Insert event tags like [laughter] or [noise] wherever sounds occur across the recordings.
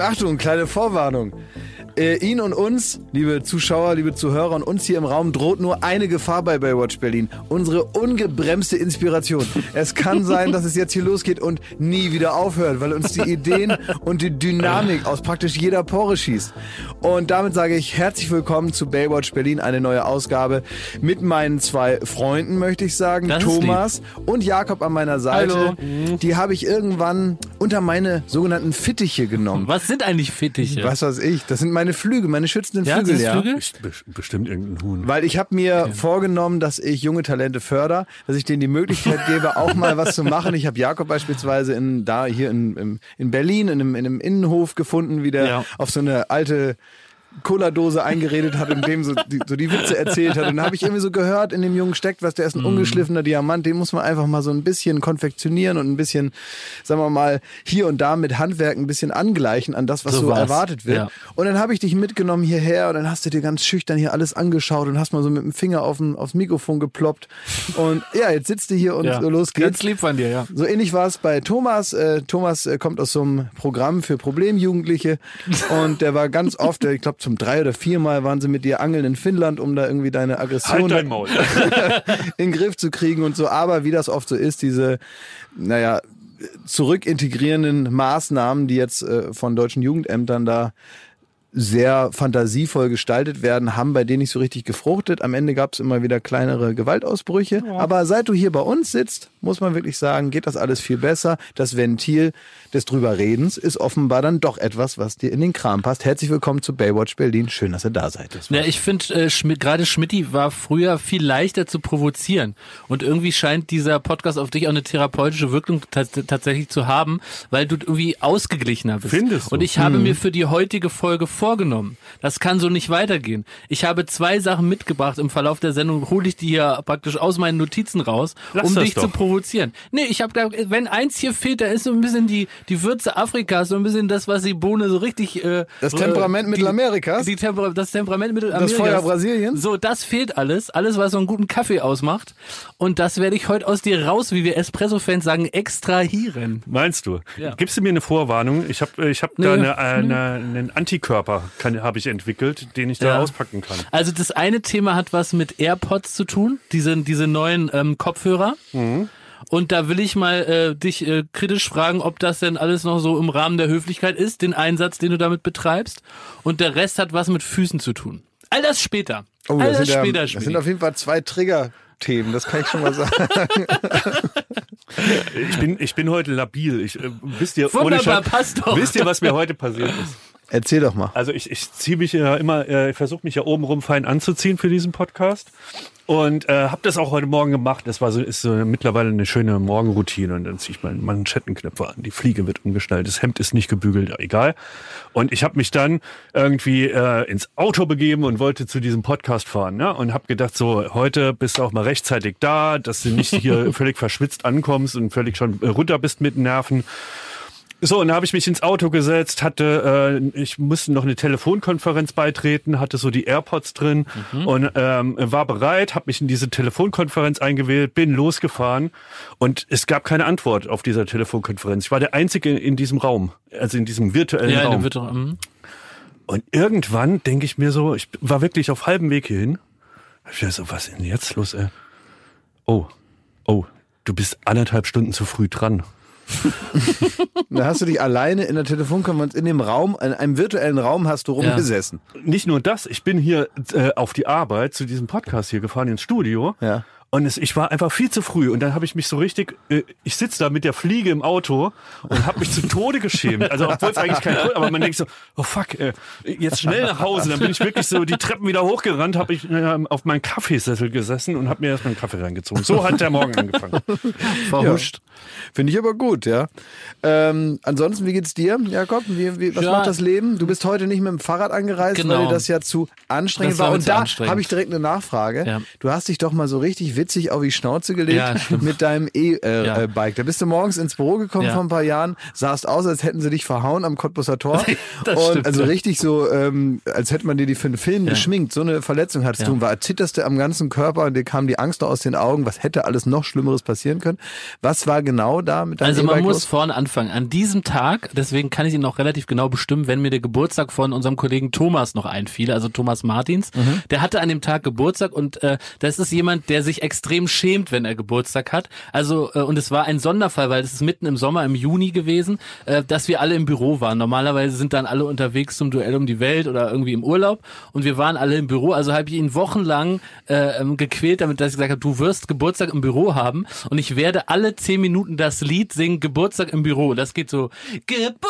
Achtung, kleine Vorwarnung. Äh, ihn und uns, liebe Zuschauer, liebe Zuhörer und uns hier im Raum droht nur eine Gefahr bei Baywatch Berlin. Unsere ungebremste Inspiration. Es kann [laughs] sein, dass es jetzt hier losgeht und nie wieder aufhört, weil uns die Ideen und die Dynamik aus praktisch jeder Pore schießt. Und damit sage ich herzlich willkommen zu Baywatch Berlin, eine neue Ausgabe mit meinen zwei Freunden, möchte ich sagen, Das Thomas und Jakob an meiner Seite. Hallo. Die habe ich irgendwann unter meine sogenannten Fittiche genommen. Was sind eigentlich Fittiche? Was weiß ich, das sind meine Flügel, meine schützenden Ja, Flügel, sind ja. Flügel? Best- Bestimmt irgendein Huhn. Weil ich habe mir vorgenommen, dass ich junge Talente förder, dass ich denen die Möglichkeit gebe, auch mal was zu machen. Ich habe Jakob beispielsweise in, da hier in, in, in Berlin in einem, in einem Innenhof gefunden, wie der Ja. auf so eine alte Cola-Dose eingeredet hat und dem so die, so die Witze erzählt hat. Und dann habe ich irgendwie so gehört, in dem Jungen steckt was, der ist ein ungeschliffener Diamant, den muss man einfach mal so ein bisschen konfektionieren und ein bisschen, sagen wir mal, hier und da mit Handwerk ein bisschen angleichen an das, was so, So erwartet wird. Ja. Und dann habe ich dich mitgenommen hierher und dann hast du dir ganz schüchtern hier alles angeschaut und hast mal so mit dem Finger auf dem, aufs Mikrofon geploppt. Und ja, jetzt sitzt du hier und Ja. los geht's. Ganz lieb von dir, ja. So ähnlich war es bei Thomas. Äh, Thomas äh, kommt aus so einem Programm für Problemjugendliche und der war ganz oft, äh, ich glaube zum drei oder viermal waren sie mit dir angeln in Finnland, um da irgendwie deine Aggression Halt [laughs] in den Griff zu kriegen und so. Aber wie das oft so ist, diese, naja, zurückintegrierenden Maßnahmen, die jetzt äh, von deutschen Jugendämtern da sehr fantasievoll gestaltet werden, haben bei denen nicht so richtig gefruchtet. Am Ende gab es immer wieder kleinere Gewaltausbrüche. Aber seit du hier bei uns sitzt, muss man wirklich sagen, geht das alles viel besser. Das Ventil des Drüberredens ist offenbar dann doch etwas, was dir in den Kram passt. Herzlich willkommen zu Baywatch Berlin. Schön, dass ihr da seid. Ja, ich finde, äh, Schmidt, gerade Schmidti war früher viel leichter zu provozieren. Und irgendwie scheint dieser Podcast auf dich auch eine therapeutische Wirkung tats- tatsächlich zu haben, weil du irgendwie ausgeglichener bist. Findest du? Und ich habe mir für die heutige Folge vorgenommen, das kann so nicht weitergehen. Ich habe zwei Sachen mitgebracht im Verlauf der Sendung, hole ich die hier praktisch aus meinen Notizen raus, Lass um dich doch. zu provozieren. Nee, ich habe da, wenn eins hier fehlt, da ist so ein bisschen die, die Würze Afrikas, so ein bisschen das, was die Bohne so richtig... Äh, Das Temperament die- Mittelamerikas? Die Temper das Temperament Mittelamerikas. Das Feuer Brasiliens? So, das fehlt alles. Alles, was so einen guten Kaffee ausmacht. Und das werde ich heute aus dir raus, wie wir Espresso-Fans sagen, extrahieren. Meinst du? Ja. Gibst du mir eine Vorwarnung? Ich habe ich hab da Nee, eine, eine, einen Antikörper kann- habe ich entwickelt, den ich da Ja. auspacken kann. Also das eine Thema hat was mit AirPods zu tun, diese, diese neuen ähm, Kopfhörer. Und da will ich mal äh, dich äh, kritisch fragen, ob das denn alles noch so im Rahmen der Höflichkeit ist, den Einsatz, den du damit betreibst. Und der Rest hat was mit Füßen zu tun. All das später. All das, Oh, sind ja- später, das sind auf jeden Fall zwei Trigger-Themen, das kann ich schon mal sagen. [laughs] Ich bin, ich bin heute labil. Ich, äh, wisst ihr, ohne Wunderbar, Scheiß- passt doch. Wisst ihr, was mir heute passiert ist? Erzähl doch mal. Also ich, ich ziehe mich ja immer, äh, ich versuche mich ja obenrum fein anzuziehen für diesen Podcast. Und äh, habe das auch heute Morgen gemacht. Das war so, ist so mittlerweile eine schöne Morgenroutine. Und dann ziehe ich meinen Manschettenknöpfe an. Die Fliege wird umgeschnallt. Das Hemd ist nicht gebügelt, egal. Und ich habe mich dann irgendwie äh, ins Auto begeben und wollte zu diesem Podcast fahren. Ne? Und habe gedacht, so, heute bist du auch mal rechtzeitig da, dass du nicht hier [laughs] völlig verschwitzt ankommst und völlig schon äh, runter bist mit den Nerven. So, und da habe ich mich ins Auto gesetzt, hatte, äh, ich musste noch eine Telefonkonferenz beitreten, hatte so die AirPods drin und ähm, war bereit, habe mich in diese Telefonkonferenz eingewählt, bin losgefahren und es gab keine Antwort auf dieser Telefonkonferenz. Ich war der Einzige in diesem Raum, also in diesem virtuellen Ja, Raum. wird doch, mhm. Und irgendwann denke ich mir so, ich war wirklich auf halbem Weg hierhin. Hab Ich dachte so, was ist denn jetzt los, ey? Oh, oh, du bist anderthalb Stunden zu früh dran. [laughs] Da hast du dich alleine in der Telefonkonferenz in dem Raum, in einem virtuellen Raum hast du rumgesessen. Nicht nur das, ich bin hier äh, auf die Arbeit zu diesem Podcast hier gefahren ins Studio. Ja. Und es, ich war einfach viel zu früh und dann habe ich mich so richtig, äh, ich sitze da mit der Fliege im Auto und habe mich zu Tode geschämt. Also obwohl es eigentlich kein Tod, aber man denkt so, oh fuck, äh, jetzt schnell nach Hause. Dann bin ich wirklich so die Treppen wieder hochgerannt, habe ich äh, auf meinen Kaffeesessel gesessen und habe mir erstmal einen Kaffee reingezogen. So hat der Morgen angefangen. [laughs] verhuscht. Finde ich aber gut, ja. Ähm, ansonsten, wie geht's dir, Jakob? Wie, wie, was Ja. macht das Leben? Du bist heute nicht mit dem Fahrrad angereist, Genau. weil dir das ja zu anstrengend Das war war. Und da habe ich direkt eine Nachfrage. Ja. Du hast dich doch mal so richtig witzig auf die Schnauze gelegt Ja, mit deinem E-Bike. Äh, Ja. äh, da bist du morgens ins Büro gekommen Ja. vor ein paar Jahren, sahst aus, als hätten sie dich verhauen am Cottbusser Tor. [laughs] Das und stimmt, also richtig so, ähm, als hätte man dir die für einen Film geschminkt. So eine Verletzung hattest du und war zitterste am ganzen Körper und dir kam die Angst noch aus den Augen. Was hätte alles noch Schlimmeres passieren können? Was war genau da mit deinem Also man muss los? vorne anfangen. An diesem Tag, deswegen kann ich ihn noch relativ genau bestimmen, wenn mir der Geburtstag von unserem Kollegen Thomas noch einfiel, also Thomas Martins, Mhm. der hatte an dem Tag Geburtstag und äh, das ist jemand, der sich extrem schämt, wenn er Geburtstag hat. Also äh, und es war ein Sonderfall, weil es ist mitten im Sommer, im Juni gewesen, äh, dass wir alle im Büro waren. Normalerweise sind dann alle unterwegs zum Duell um die Welt oder irgendwie im Urlaub und wir waren alle im Büro. Also habe ich ihn wochenlang äh, ähm, gequält, damit dass ich gesagt habe, du wirst Geburtstag im Büro haben und ich werde alle zehn Minuten das Lied singen, Geburtstag im Büro. Das geht so, Geburtstag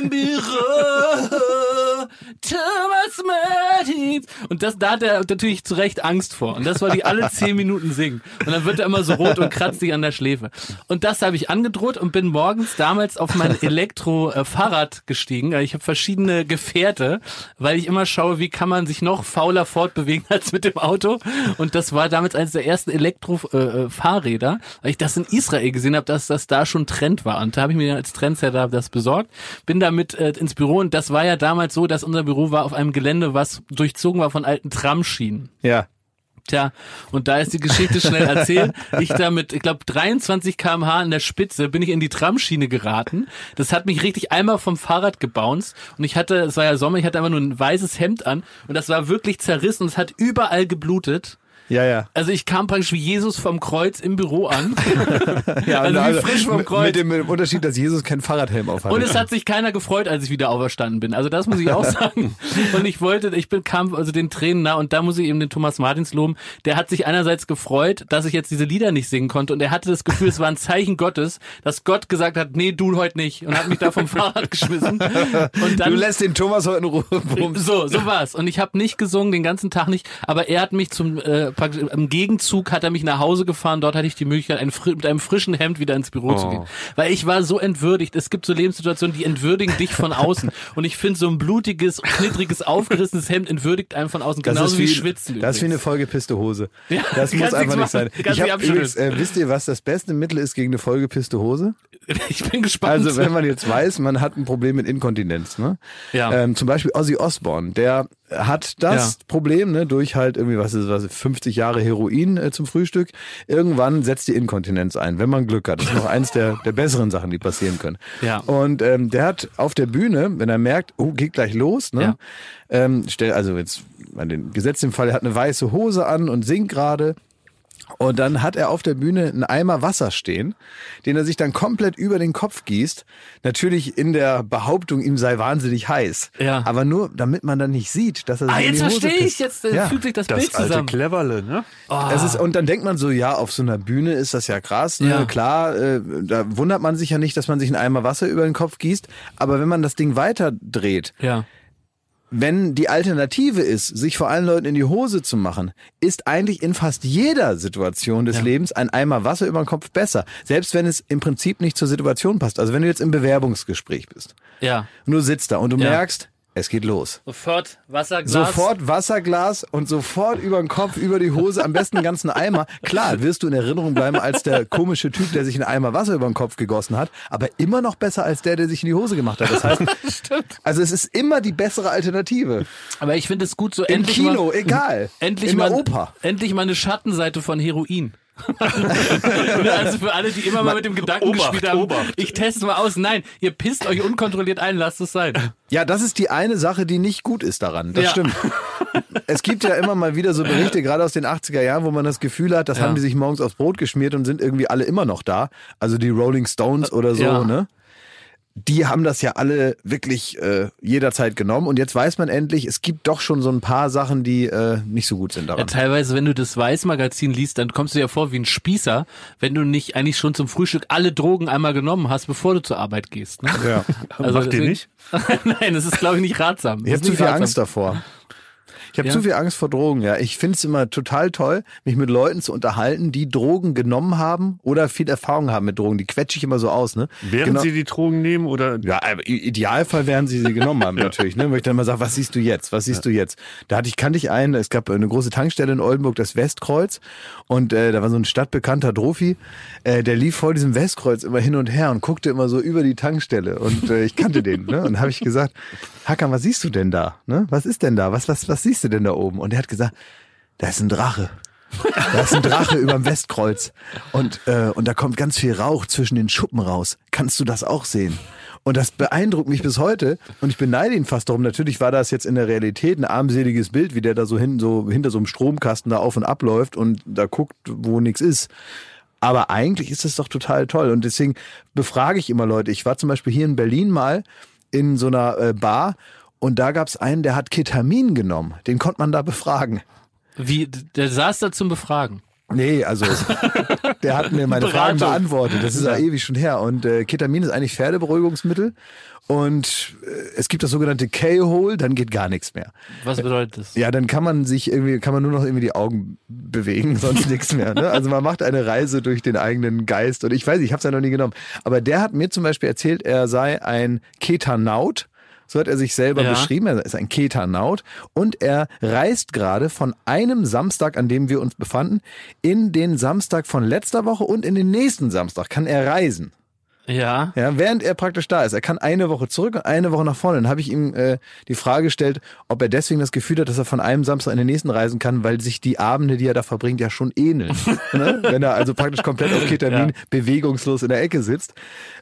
im Büro. Und das, da hat er natürlich zu Recht Angst vor. Und das wollte ich alle zehn Minuten singen. Und dann wird er immer so rot und kratzt sich an der Schläfe. Und das habe ich angedroht und bin morgens damals auf mein Elektro-Fahrrad gestiegen. Ich habe verschiedene Gefährte, weil ich immer schaue, wie kann man sich noch fauler fortbewegen als mit dem Auto. Und das war damals eines der ersten Elektro-Fahrräder, weil ich das in Israel gesehen habe, dass das da schon Trend war. Und da habe ich mir als Trendsetter das besorgt, bin damit äh, ins Büro und das war ja damals so, dass unser Büro war auf einem Gelände, was durchzogen war von alten Tramschienen. Ja. Tja, und da ist die Geschichte schnell erzählt. [laughs] Ich da mit, ich glaube, 23 kmh an der Spitze bin ich in die Tramschiene geraten. Das hat mich richtig einmal vom Fahrrad gebounced. Und ich hatte, es war ja Sommer, ich hatte einfach nur ein weißes Hemd an. Und das war wirklich zerrissen und es hat überall geblutet. Ja, ja. Also ich kam praktisch wie Jesus vom Kreuz im Büro an. [laughs] ja also wie frisch vom Kreuz. Mit dem, mit dem Unterschied, dass Jesus keinen Fahrradhelm aufhat. Und es hat sich keiner gefreut, als ich wieder auferstanden bin. Also das muss ich auch [laughs] sagen. Und ich wollte, ich bin, kam also den Tränen nah und da muss ich eben den Thomas Martins loben. Der hat sich einerseits gefreut, dass ich jetzt diese Lieder nicht singen konnte und er hatte das Gefühl, es war ein Zeichen Gottes, dass Gott gesagt hat, nee, du heute nicht und hat mich da vom Fahrrad geschmissen. Und dann du lässt den Thomas heute in Ruhe. Bums. so, so war's. Und ich habe nicht gesungen, den ganzen Tag nicht, aber er hat mich zum äh, praktisch, im Gegenzug hat er mich nach Hause gefahren. Dort hatte ich die Möglichkeit, ein, mit einem frischen Hemd wieder ins Büro zu Oh. gehen. Weil ich war so entwürdigt. Es gibt so Lebenssituationen, die entwürdigen dich von außen. [laughs] Und ich finde, so ein blutiges, knittriges, aufgerissenes Hemd entwürdigt einen von außen. Genauso wie, Schwitzen. Das ist wie eine übrigens. vollgepisste Hose. Ja, das [laughs] muss einfach nicht sein. Ich hab übrigens, äh, wisst ihr, was das beste Mittel ist gegen eine vollgepisste Hose? [laughs] Ich bin gespannt. Also wenn man jetzt weiß, man hat ein Problem mit Inkontinenz, ne? Ja. Ähm, zum Beispiel Ozzy Osbourne, der hat das Ja. Problem, ne, durch halt irgendwie, was ist, was ist 50 Jahre Heroin äh, zum Frühstück. Irgendwann setzt die Inkontinenz ein, wenn man Glück hat. Das ist noch eins der, der besseren Sachen, die passieren können. Ja. Und ähm, der hat auf der Bühne, wenn er merkt, oh, geht gleich los, ne? Ja. Ähm, stell, also jetzt an den Gesetz im Fall, er hat eine weiße Hose an und singt gerade. Und dann hat er auf der Bühne einen Eimer Wasser stehen, den er sich dann komplett über den Kopf gießt. Natürlich in der Behauptung, ihm sei wahnsinnig heiß. Ja. Aber nur, damit man dann nicht sieht, dass er sich ah, in die jetzt verstehe ich. Jetzt äh, Ja. fügt sich das, Das Bild alte zusammen. Cleverle, ne? Es ist, und dann denkt man so, ja, auf so einer Bühne ist das ja krass. Ne? Ja. Klar, äh, da wundert man sich ja nicht, dass man sich einen Eimer Wasser über den Kopf gießt. Aber wenn man das Ding weiter dreht, Ja. Wenn die Alternative ist, sich vor allen Leuten in die Hose zu machen, ist eigentlich in fast jeder Situation des Ja. Lebens ein Eimer Wasser über den Kopf besser. Selbst wenn es im Prinzip nicht zur Situation passt. Also wenn du jetzt im Bewerbungsgespräch bist Ja. und du sitzt da und du Ja. merkst, es geht los. Sofort Wasserglas. Sofort Wasserglas und sofort über den Kopf, über die Hose, am besten einen ganzen Eimer. Klar, wirst du in Erinnerung bleiben als der komische Typ, der sich einen Eimer Wasser über den Kopf gegossen hat, aber immer noch besser als der, der sich in die Hose gemacht hat. Das heißt, [laughs] also es ist immer die bessere Alternative. Aber ich finde es gut, so Im endlich Kino, mal, egal. [laughs] endlich in mal, Oper. endlich mal eine Schattenseite von Heroin. [laughs] also für alle, die immer mal mit dem Gedanken Obacht, gespielt haben, Obacht. ich teste es mal aus. Nein, ihr pisst euch unkontrolliert ein, lasst es sein. Ja, das ist die eine Sache, die nicht gut ist daran. Das Ja. stimmt. Es gibt ja immer mal wieder so Berichte, gerade aus den 80er Jahren, wo man das Gefühl hat, das Ja. haben die sich morgens aufs Brot geschmiert und sind irgendwie alle immer noch da. Also die Rolling Stones oder so, Ja. ne? Die haben das ja alle wirklich äh, jederzeit genommen und jetzt weiß man endlich, es gibt doch schon so ein paar Sachen, die äh, nicht so gut sind Ja, daran. teilweise, wenn du das Weiß-Magazin liest, dann kommst du dir vor wie ein Spießer, wenn du nicht eigentlich schon zum Frühstück alle Drogen einmal genommen hast, bevor du zur Arbeit gehst. Ne? Ja. Also Macht ihr deswegen- nicht? [laughs] Nein, das ist, glaube ich, nicht ratsam. Ich habe zu viel Angst davor. Ich habe Ja. zu viel Angst vor Drogen, ja. Ich finde es immer total toll, mich mit Leuten zu unterhalten, die Drogen genommen haben oder viel Erfahrung haben mit Drogen. Die quetsche ich immer so aus, ne? Während Genau. Sie die Drogen nehmen oder Ja, aber i- Idealfall werden sie sie genommen haben, [laughs] natürlich. Ne? Wo ich dann mal sage, was siehst du jetzt? Was siehst du jetzt? Da hatte ich, kannte ich einen, es gab eine große Tankstelle in Oldenburg, das Westkreuz. Und äh, da war so ein stadtbekannter Drofi, äh, der lief vor diesem Westkreuz immer hin und her und guckte immer so über die Tankstelle. Und äh, ich kannte den. Ne? Und habe ich gesagt, Hakan, was siehst du denn da? Ne? Was ist denn da? Was, was, was siehst du denn da oben? Und er hat gesagt, da ist ein Drache. Da ist ein Drache [laughs] überm Westkreuz. Und, äh, und da kommt ganz viel Rauch zwischen den Schuppen raus. Kannst du das auch sehen? Und das beeindruckt mich bis heute. Und ich beneide ihn fast darum. Natürlich war das jetzt in der Realität ein armseliges Bild, wie der da so, hin, so hinter so einem Stromkasten da auf und ab läuft und da guckt, wo nichts ist. Aber eigentlich ist das doch total toll. Und deswegen befrage ich immer Leute. Ich war zum Beispiel hier in Berlin mal in so einer äh, Bar und da gab es einen, der hat Ketamin genommen. Den konnte man da befragen. Wie, der saß da zum Befragen. Nee, also [laughs] der hat mir meine Fragen beantwortet. Das ist ja ewig schon her. Und äh, Ketamin ist eigentlich Pferdeberuhigungsmittel. Und äh, es gibt das sogenannte K-Hole, dann geht gar nichts mehr. Was bedeutet das? Ja, dann kann man sich irgendwie, kann man nur noch irgendwie die Augen bewegen, [laughs] sonst nichts mehr. Ne? Also man macht eine Reise durch den eigenen Geist. Und ich weiß, nicht, ich habe es ja noch nie genommen. Aber der hat mir zum Beispiel erzählt, er sei ein Ketanaut. So hat er sich selber Ja. beschrieben. Er ist ein Ketanaut. Und er reist gerade von einem Samstag, an dem wir uns befanden, in den Samstag von letzter Woche und in den nächsten Samstag kann er reisen. Ja. Ja, während er praktisch da ist. Er kann eine Woche zurück und eine Woche nach vorne. Dann habe ich ihm äh, die Frage gestellt, ob er deswegen das Gefühl hat, dass er von einem Samstag in den nächsten reisen kann, weil sich die Abende, die er da verbringt, ja schon ähneln. [laughs] ne? Wenn er also praktisch komplett auf Ketamin Ja. bewegungslos in der Ecke sitzt.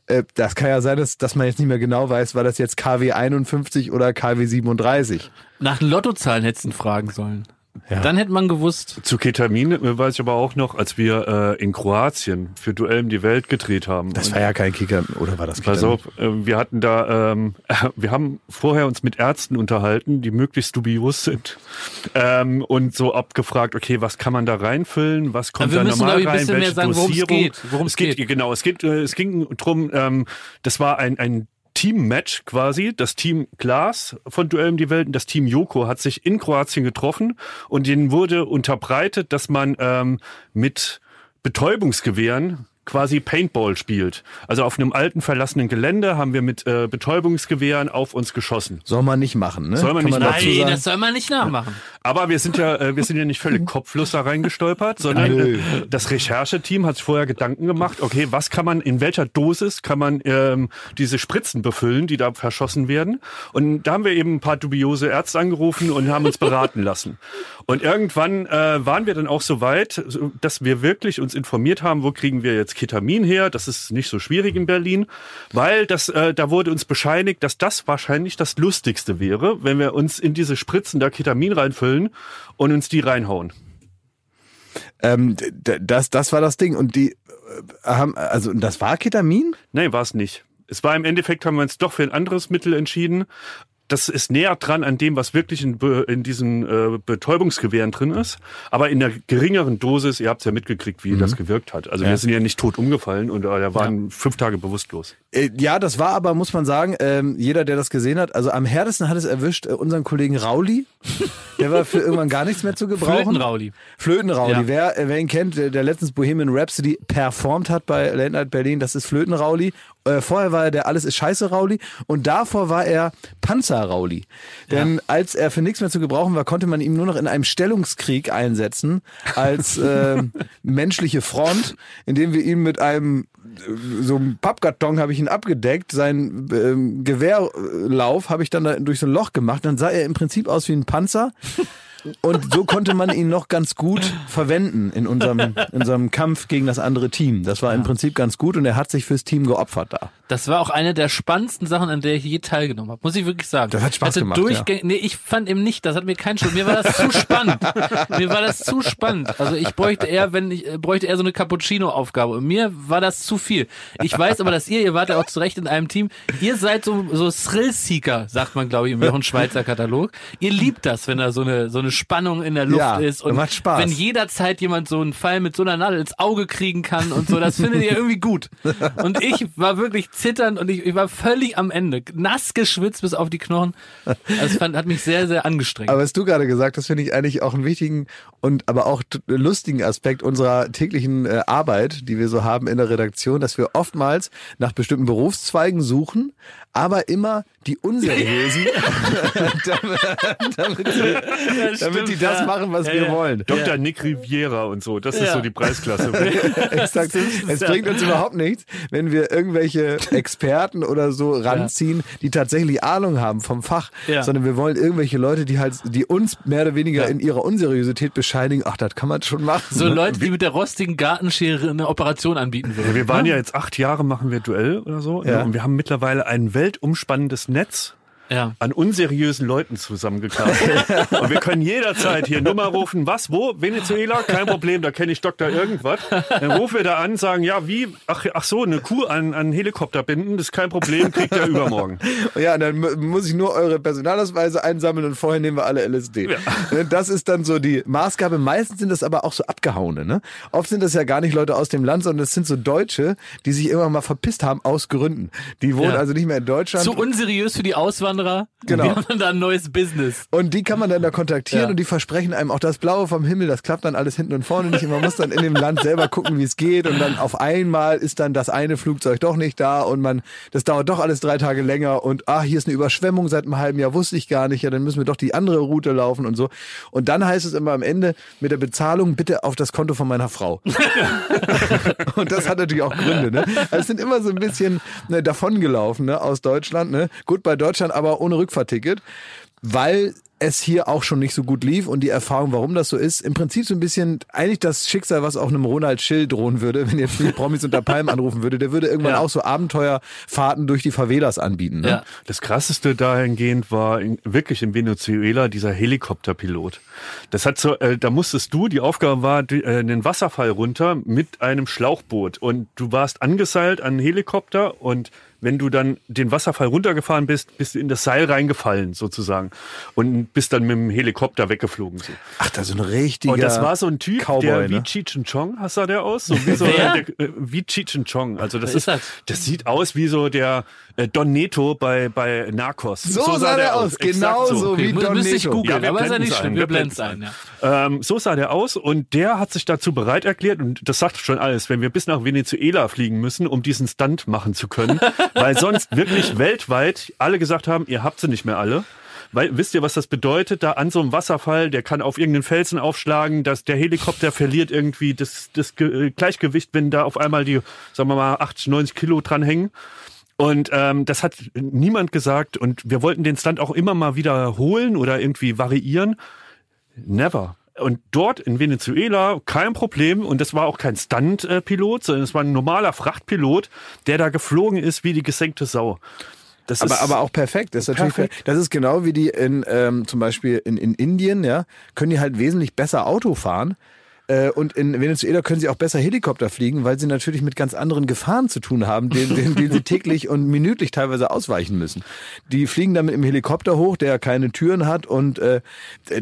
Äh, das kann ja sein, dass, dass man jetzt nicht mehr genau weiß, war das jetzt KW 51 oder KW 37. Nach Lottozahlen hättest du ihn fragen sollen. Ja. Dann hätte man gewusst. zu Ketamin äh, weiß ich aber auch noch, als wir äh, in Kroatien für Duell um die Welt gedreht haben. Das war ja kein Kicker, oder war das Pass Ketamin? auf, äh, wir hatten da, ähm, [laughs] wir haben vorher uns mit Ärzten unterhalten, die möglichst dubios sind ähm, und so abgefragt, okay, was kann man da reinfüllen, was kommt wir da müssen, normal rein, bisschen mehr welche sagen, worum es Dosierung. geht, worum es geht. Genau, es geht, äh, es ging drum, ähm, das war ein ein Team-Match quasi. Das Team Glas von Duell um die Welt und das Team Joko hat sich in Kroatien getroffen und denen wurde unterbreitet, dass man ähm, mit Betäubungsgewehren quasi Paintball spielt. Also auf einem alten verlassenen Gelände haben wir mit äh, Betäubungsgewehren auf uns geschossen. Soll man nicht machen, ne? Soll man Kann nicht dazu Nein, das soll man nicht nachmachen. Aber wir sind ja, äh, wir sind ja nicht völlig kopflos da reingestolpert, sondern Nö. äh, das Rechercheteam hat sich vorher Gedanken gemacht, okay, was kann man, in welcher Dosis kann man ähm, diese Spritzen befüllen, die da verschossen werden? Und da haben wir eben ein paar dubiose Ärzte angerufen und haben uns beraten lassen. Und irgendwann äh, waren wir dann auch so weit, dass wir wirklich uns informiert haben, wo kriegen wir jetzt Ketamin her? Das ist nicht so schwierig in Berlin, weil das, äh, da wurde uns bescheinigt, dass das wahrscheinlich das Lustigste wäre, wenn wir uns in diese Spritzen da Ketamin reinfüllen und uns die reinhauen. Ähm, das, das war das Ding. Und die äh, haben, also das war Ketamin? Nee, war es nicht. Es war im Endeffekt, haben wir uns doch für ein anderes Mittel entschieden. Das ist näher dran an dem, was wirklich in, in diesen äh, Betäubungsgewehren drin ist. Aber in der geringeren Dosis, ihr habt ja mitgekriegt, wie das gewirkt hat. Also wir sind ja nicht tot umgefallen und äh, waren fünf Tage bewusstlos. Äh, Ja, das war aber, muss man sagen, ähm, jeder, der das gesehen hat, also am härtesten hat es erwischt äh, unseren Kollegen Rauli. Der war für irgendwann gar nichts mehr zu gebrauchen. Flötenrauli. Flötenrauli. Ja. Wer, äh, wer ihn kennt, der, der letztens Bohemian Rhapsody performt hat bei Late Night Berlin, das ist Flötenrauli. Äh, vorher war er der Alles ist scheiße Rauli und davor war er Panzerrauli. Denn als er für nichts mehr zu gebrauchen war, konnte man ihn nur noch in einem Stellungskrieg einsetzen als [laughs] äh, menschliche Front, indem wir ihn mit einem äh, so einem Pappkarton habe ich ihn abgedeckt, sein ähm, Gewehrlauf habe ich dann da durch so ein Loch gemacht, dann sah er im Prinzip aus wie ein Panzer. Und so konnte man ihn noch ganz gut verwenden in unserem, in unserem Kampf gegen das andere Team. Das war im Prinzip ganz gut und er hat sich fürs Team geopfert da. Das war auch eine der spannendsten Sachen, an der ich je teilgenommen habe. Muss ich wirklich sagen. Das hat Spaß Hatte gemacht, Durchgäng Nee, ich fand eben nicht. Das hat mir keinen Spaß. Mir war das zu spannend. [laughs] mir war das zu spannend. Also ich bräuchte eher, wenn ich äh, bräuchte eher so eine Cappuccino-Aufgabe. Und mir war das zu viel. Ich weiß aber, dass ihr, ihr wart ja auch zu Recht in einem Team. Ihr seid so so Thrill-Seeker, sagt man, glaube ich, im Jochen Schweizer Katalog. Ihr liebt das, wenn da so eine so eine Spannung in der Luft Ja, ist und macht Spaß. wenn jederzeit jemand so einen Fall mit so einer Nadel ins Auge kriegen kann und so. Das findet ihr irgendwie gut. Und ich war wirklich zitternd und ich, ich war völlig am Ende. Nass geschwitzt bis auf die Knochen. Also es fand, hat mich sehr, sehr angestrengt. Aber was du gerade gesagt hast, finde ich eigentlich auch einen wichtigen und aber auch lustigen Aspekt unserer täglichen äh, Arbeit, die wir so haben in der Redaktion, dass wir oftmals nach bestimmten Berufszweigen suchen, aber immer die unseriösen, [laughs] [laughs] damit, damit, sie, damit die das ja. machen, was Ja, wir ja. wollen. Dr. Nick Riviera und so, das ist Ja. so die Preisklasse. [laughs] Exakt. Es bringt uns überhaupt nichts, wenn wir irgendwelche Experten oder so ranziehen, die tatsächlich Ahnung haben vom Fach, Ja. sondern wir wollen irgendwelche Leute, die halt, die uns mehr oder weniger in ihrer Unseriosität bescheinigen. Ach, das kann man schon machen. so Leute, die mit der rostigen Gartenschere eine Operation anbieten würden. Ja, wir waren ja jetzt acht Jahre, machen wir Duell oder so. Ja. Ne? Und wir haben mittlerweile ein weltumspannendes Netz Ja. an unseriösen Leuten zusammengekarrt. [laughs] und wir können jederzeit hier Nummer rufen. Was, wo? Venezuela? Kein Problem, da kenne ich Doktor irgendwas. Dann rufen wir da an, sagen, ja, wie? Ach, ach so, eine Kuh an, an einen Helikopter binden, das ist kein Problem, kriegt er übermorgen. [laughs] Ja, dann mu- muss ich nur eure Personalausweise einsammeln und vorher nehmen wir alle LSD. Ne, Das ist dann so die Maßgabe. Meistens sind das aber auch so abgehauene. Ne? Oft sind das ja gar nicht Leute aus dem Land, sondern es sind so Deutsche, die sich irgendwann mal verpisst haben aus Gründen. Die wohnen Ja. also nicht mehr in Deutschland. Zu unseriös für die Auswanderer. Genau. Wir haben da ein neues Business. Und die kann man dann da kontaktieren Ja. und die versprechen einem auch das Blaue vom Himmel. Das klappt dann alles hinten und vorne nicht. Und man muss dann in dem Land selber gucken, wie es geht. Und dann auf einmal ist dann das eine Flugzeug doch nicht da und man, das dauert doch alles drei Tage länger. Und ah, hier ist eine Überschwemmung seit einem halben Jahr, wusste ich gar nicht. Ja, dann müssen wir doch die andere Route laufen und so. Und dann heißt es immer am Ende mit der Bezahlung bitte auf das Konto von meiner Frau. [laughs] und das hat natürlich auch Gründe. Ne? Also es sind immer so ein bisschen ne, davongelaufen ne, aus Deutschland. Ne? Gut bei Deutschland, aber ohne Rückfahrticket, weil es hier auch schon nicht so gut lief und die Erfahrung, warum das so ist, im Prinzip so ein bisschen eigentlich das Schicksal, was auch einem Ronald Schill drohen würde, [laughs] wenn jetzt die Promis unter Palmen [laughs] anrufen würde. Der würde irgendwann Ja. auch so Abenteuerfahrten durch die Favelas anbieten. Ne? Ja. Das krasseste dahingehend war in, wirklich in Venezuela dieser Helikopterpilot. Das hat so, äh, da musstest du, die Aufgabe war, die, äh, einen Wasserfall runter mit einem Schlauchboot und du warst angeseilt an einen Helikopter und wenn du dann den Wasserfall runtergefahren bist, bist du in das Seil reingefallen sozusagen und bist dann mit dem Helikopter weggeflogen. So. Ach, da so ein richtiger Und das war so ein Typ, Cowboy, der wie ne? Cheech and Chong, hast du der aus? So wie, so, [laughs] Wer? der, äh, wie Cheech and Chong. Also das ist, ist das? das sieht aus wie so der äh, Don Neto bei, bei Narcos. So sah der aus, genau so. Okay, wie mü- Don müsste ich Neto. googeln, Ja, wir aber ist ja nicht schlimm. Wir blenden es ein. Ja. Ähm, so sah der aus und der hat sich dazu bereit erklärt und das sagt schon alles, wenn wir bis nach Venezuela fliegen müssen, um diesen Stunt machen zu können, [laughs] weil sonst wirklich weltweit alle gesagt haben, ihr habt sie nicht mehr alle. Weil, wisst ihr, was das bedeutet? Da an so einem Wasserfall, der kann auf irgendeinen Felsen aufschlagen, dass der Helikopter verliert irgendwie das, das äh, Gleichgewicht, wenn da auf einmal die, sagen wir mal, 80, 90 Kilo dranhängen. Und ähm, das hat niemand gesagt. Und wir wollten den Stunt auch immer mal wiederholen oder irgendwie variieren. Never. Und dort in Venezuela kein Problem. Und das war auch kein Stunt-Pilot, sondern es war ein normaler Frachtpilot, der da geflogen ist wie die gesenkte Sau. Das Aber, aber auch perfekt. Das ist natürlich, Perfekt. das ist genau wie die in, ähm, zum Beispiel in, in Indien, ja, können die halt wesentlich besser Auto fahren. Äh, Und in Venezuela können sie auch besser Helikopter fliegen, weil sie natürlich mit ganz anderen Gefahren zu tun haben, denen, denen, denen sie täglich und minütlich teilweise ausweichen müssen. Die fliegen dann mit dem Helikopter hoch, der keine Türen hat. Und äh,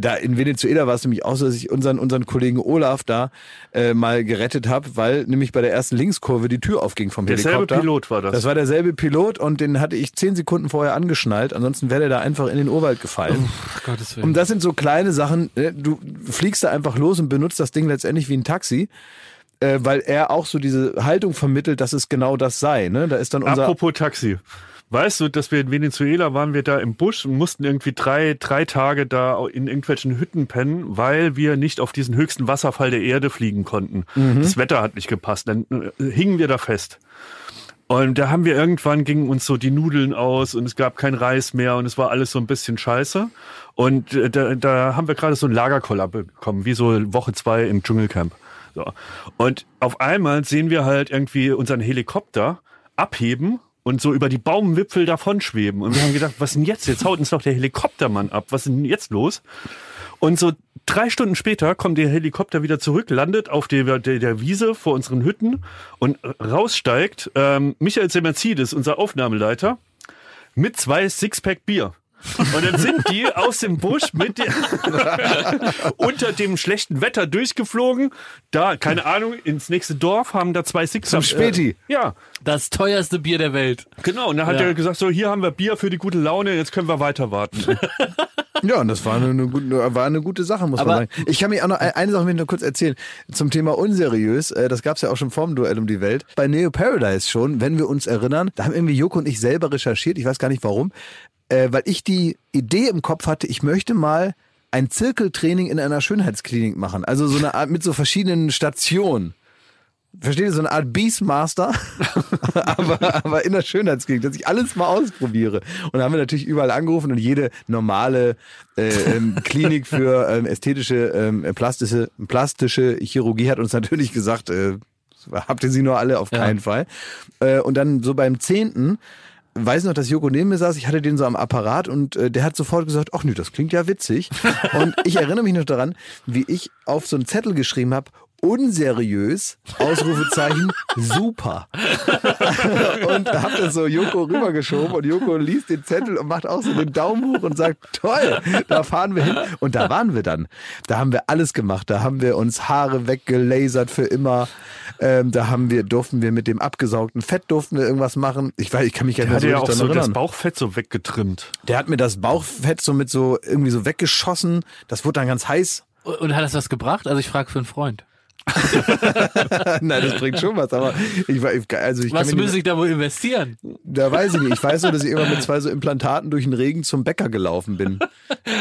da in Venezuela war es nämlich auch so, dass ich unseren, unseren Kollegen Olaf da äh, mal gerettet habe, weil nämlich bei der ersten Linkskurve die Tür aufging vom Derselbe Helikopter. Pilot war das. Das war derselbe Pilot und den hatte ich zehn Sekunden vorher angeschnallt. Ansonsten wäre der da einfach in den Urwald gefallen. Gottes Und das sind so kleine Sachen. ne? Du fliegst da einfach los und benutzt das Ding letztendlich wie ein Taxi. Äh, weil er auch so diese Haltung vermittelt, dass es genau das sei. Ne? Da ist dann unser. Apropos Taxi. Weißt du, dass wir in Venezuela waren wir da im Busch und mussten irgendwie drei, drei Tage da in irgendwelchen Hütten pennen, weil wir nicht auf diesen höchsten Wasserfall der Erde fliegen konnten. Das Wetter hat nicht gepasst. Dann äh, hingen wir da fest. Und da haben wir irgendwann gingen uns so die Nudeln aus und es gab kein Reis mehr und es war alles so ein bisschen scheiße. Und äh, da, da haben wir gerade so einen Lagerkoller bekommen, wie so Woche zwei im Dschungelcamp. So. Und auf einmal sehen wir halt irgendwie unseren Helikopter abheben und so über die Baumwipfel davon schweben. Und wir haben gedacht, was denn jetzt? Jetzt haut uns doch der Helikoptermann ab. Was ist denn jetzt los? Und so drei Stunden später kommt der Helikopter wieder zurück, landet auf der, der, der Wiese vor unseren Hütten und raussteigt ähm, Michael Semerzides, unser Aufnahmeleiter, mit zwei Sixpack Bier. Und dann sind die aus dem Busch mit der, [laughs] unter dem schlechten Wetter durchgeflogen. Da, keine Ahnung, ins nächste Dorf, haben da zwei Sixer. Zum Späti. Äh, ja, Das teuerste Bier der Welt. genau. Und dann hat Ja. er gesagt, so, hier haben wir Bier für die gute Laune, jetzt können wir weiter warten. Ja, und das war eine, eine, gute, war eine gute Sache, muss Aber- man sagen. Ich kann mir auch noch eine Sache will ich nur kurz erzählen. Zum Thema unseriös, äh, das gab's ja auch schon vorm Duell um die Welt. Bei Neo Paradise schon, wenn wir uns erinnern, da haben irgendwie Joko und ich selber recherchiert, ich weiß gar nicht warum, äh, weil ich die Idee im Kopf hatte, ich möchte mal ein Zirkeltraining in einer Schönheitsklinik machen. Also so eine Art mit so verschiedenen Stationen. Versteht ihr, so eine Art Beastmaster, [laughs] aber, aber in der Schönheitsklinik, dass ich alles mal ausprobiere. Und da haben wir natürlich überall angerufen und jede normale äh, ähm, Klinik für ähm, ästhetische, ähm, plastische, plastische Chirurgie hat uns natürlich gesagt, äh, habt ihr sie nur alle? Auf Ja. keinen Fall. Äh, und dann so beim zehnten, weiß noch, dass Joko neben mir saß, ich hatte den so am Apparat und äh, der hat sofort gesagt, ach nö, das klingt ja witzig. Und ich erinnere mich noch daran, wie ich auf so einenZettel geschrieben habe, unseriös, Ausrufezeichen, [laughs] super. und hab das so Joko rübergeschoben und Joko liest den Zettel und macht auch so den Daumen hoch und sagt, toll, da fahren wir hin. Und da waren wir dann. Da haben wir alles gemacht. Da haben wir uns Haare weggelasert für immer. Ähm, da haben wir, durften wir mit dem abgesaugten Fett durften wir irgendwas machen. Ich weiß, ich kann mich ja Der nicht mehr ja so auch richtig so dran das. Bauchfett so weggetrimmt. Der hat mir das Bauchfett so mit so irgendwie so weggeschossen. Das wurde dann ganz heiß. Und und hat das was gebracht? Also ich frage für einen Freund. [laughs] Nein, das bringt schon was, aber ich ich- also ich kann Was müsste ich da wohl investieren? da weiß ich nicht. Ich weiß nur, dass ich immer mit zwei so Implantaten durch den Regen zum Bäcker gelaufen bin.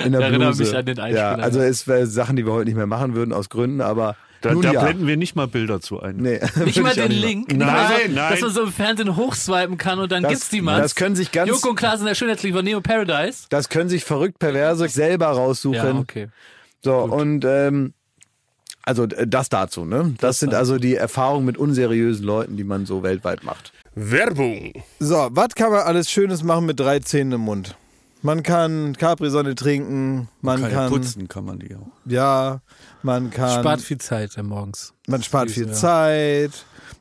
In der Ich erinnere Bluse. mich an den Ja, Einspieler, also ja. es wäre Sachen, die wir heute nicht mehr machen würden aus Gründen, aber Da, nun da ja. blenden wir nicht mal Bilder zu ein. Nee, [laughs] Nicht mal den Link, machen. nicht mal so, Nein, nein. dass man so im Fernsehen hochswipen kann und dann Das- gibt's die mal. das können sich ganz- Joko und Klaas in der Schönheitsliga von Neo Paradise. Das können sich verrückt Perverse selber raussuchen. Ja, okay. So, und ähm, also das dazu, ne? Das, sind also die Erfahrungen mit unseriösen Leuten, die man so weltweit macht. Werbung. So, was kann man alles Schönes machen mit drei Zähnen im Mund? Man kann Capri-Sonne trinken, man Kann kann, putzen kann man die auch. ja, man kann, Spart viel Zeit morgens. man spart viel ja. Zeit.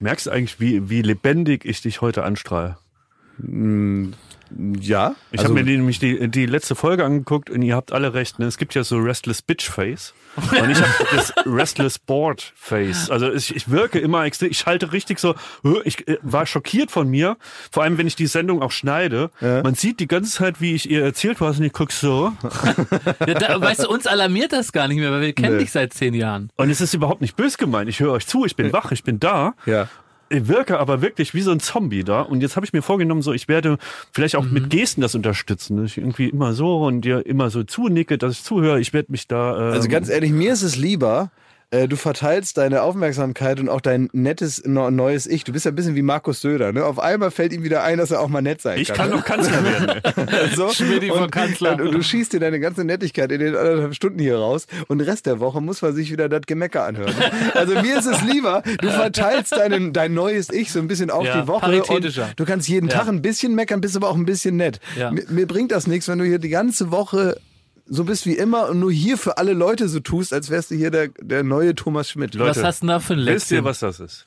Merkst du eigentlich, wie, wie lebendig ich dich heute anstrahle? Ja. Ich also, habe mir die, nämlich die, die letzte Folge angeguckt und ihr habt alle recht. Ne? Es gibt ja so Restless Bitch Face und ich habe [laughs] das Restless Board Face. Also ich, ich wirke immer extrem, ich halte richtig so, äh, ich äh, war schockiert von mir, vor allem wenn ich die Sendung auch schneide. Ja. Man sieht die ganze Zeit, wie ich ihr erzählt was und ich guck so. [laughs] Ja, da, weißt du, uns alarmiert das gar nicht mehr, weil wir kennen Nee. dich seit zehn Jahren. Und es ist überhaupt nicht bös gemeint. Ich höre euch zu, ich bin wach, ich bin da. ja. Ich wirke aber wirklich wie so ein Zombie da. Und jetzt habe ich mir vorgenommen, so ich werde vielleicht auch Mhm. mit Gesten das unterstützen. dass Ich irgendwie immer so und dir immer so zunicke, dass ich zuhöre. Ich werde mich da. Ähm, Also ganz ehrlich, mir ist es lieber, äh, du verteilst deine Aufmerksamkeit und auch dein nettes neues Ich. Du bist ja ein bisschen wie Markus Söder. Ne? Auf einmal fällt ihm wieder ein, dass er auch mal nett sein ich kann. kann doch Kanzler werden. [laughs] so. Schmidti von Kanzler. Und, und du schießt dir deine ganze Nettigkeit in den anderthalb Stunden hier raus und den Rest der Woche muss man sich wieder das Gemecker anhören. Also mir ist es lieber, du verteilst deinen, dein neues Ich so ein bisschen auf Ja, die Woche und du kannst jeden Ja. Tag ein bisschen meckern, bist aber auch ein bisschen nett. Ja. Mir, mir bringt das nichts, wenn du hier die ganze Woche so bist wie immer und nur hier für alle Leute so tust, als wärst du hier der, der neue Thomas Schmidt. Leute, was hast du denn da für ein Wisst ihr, Lätzchen? was das ist?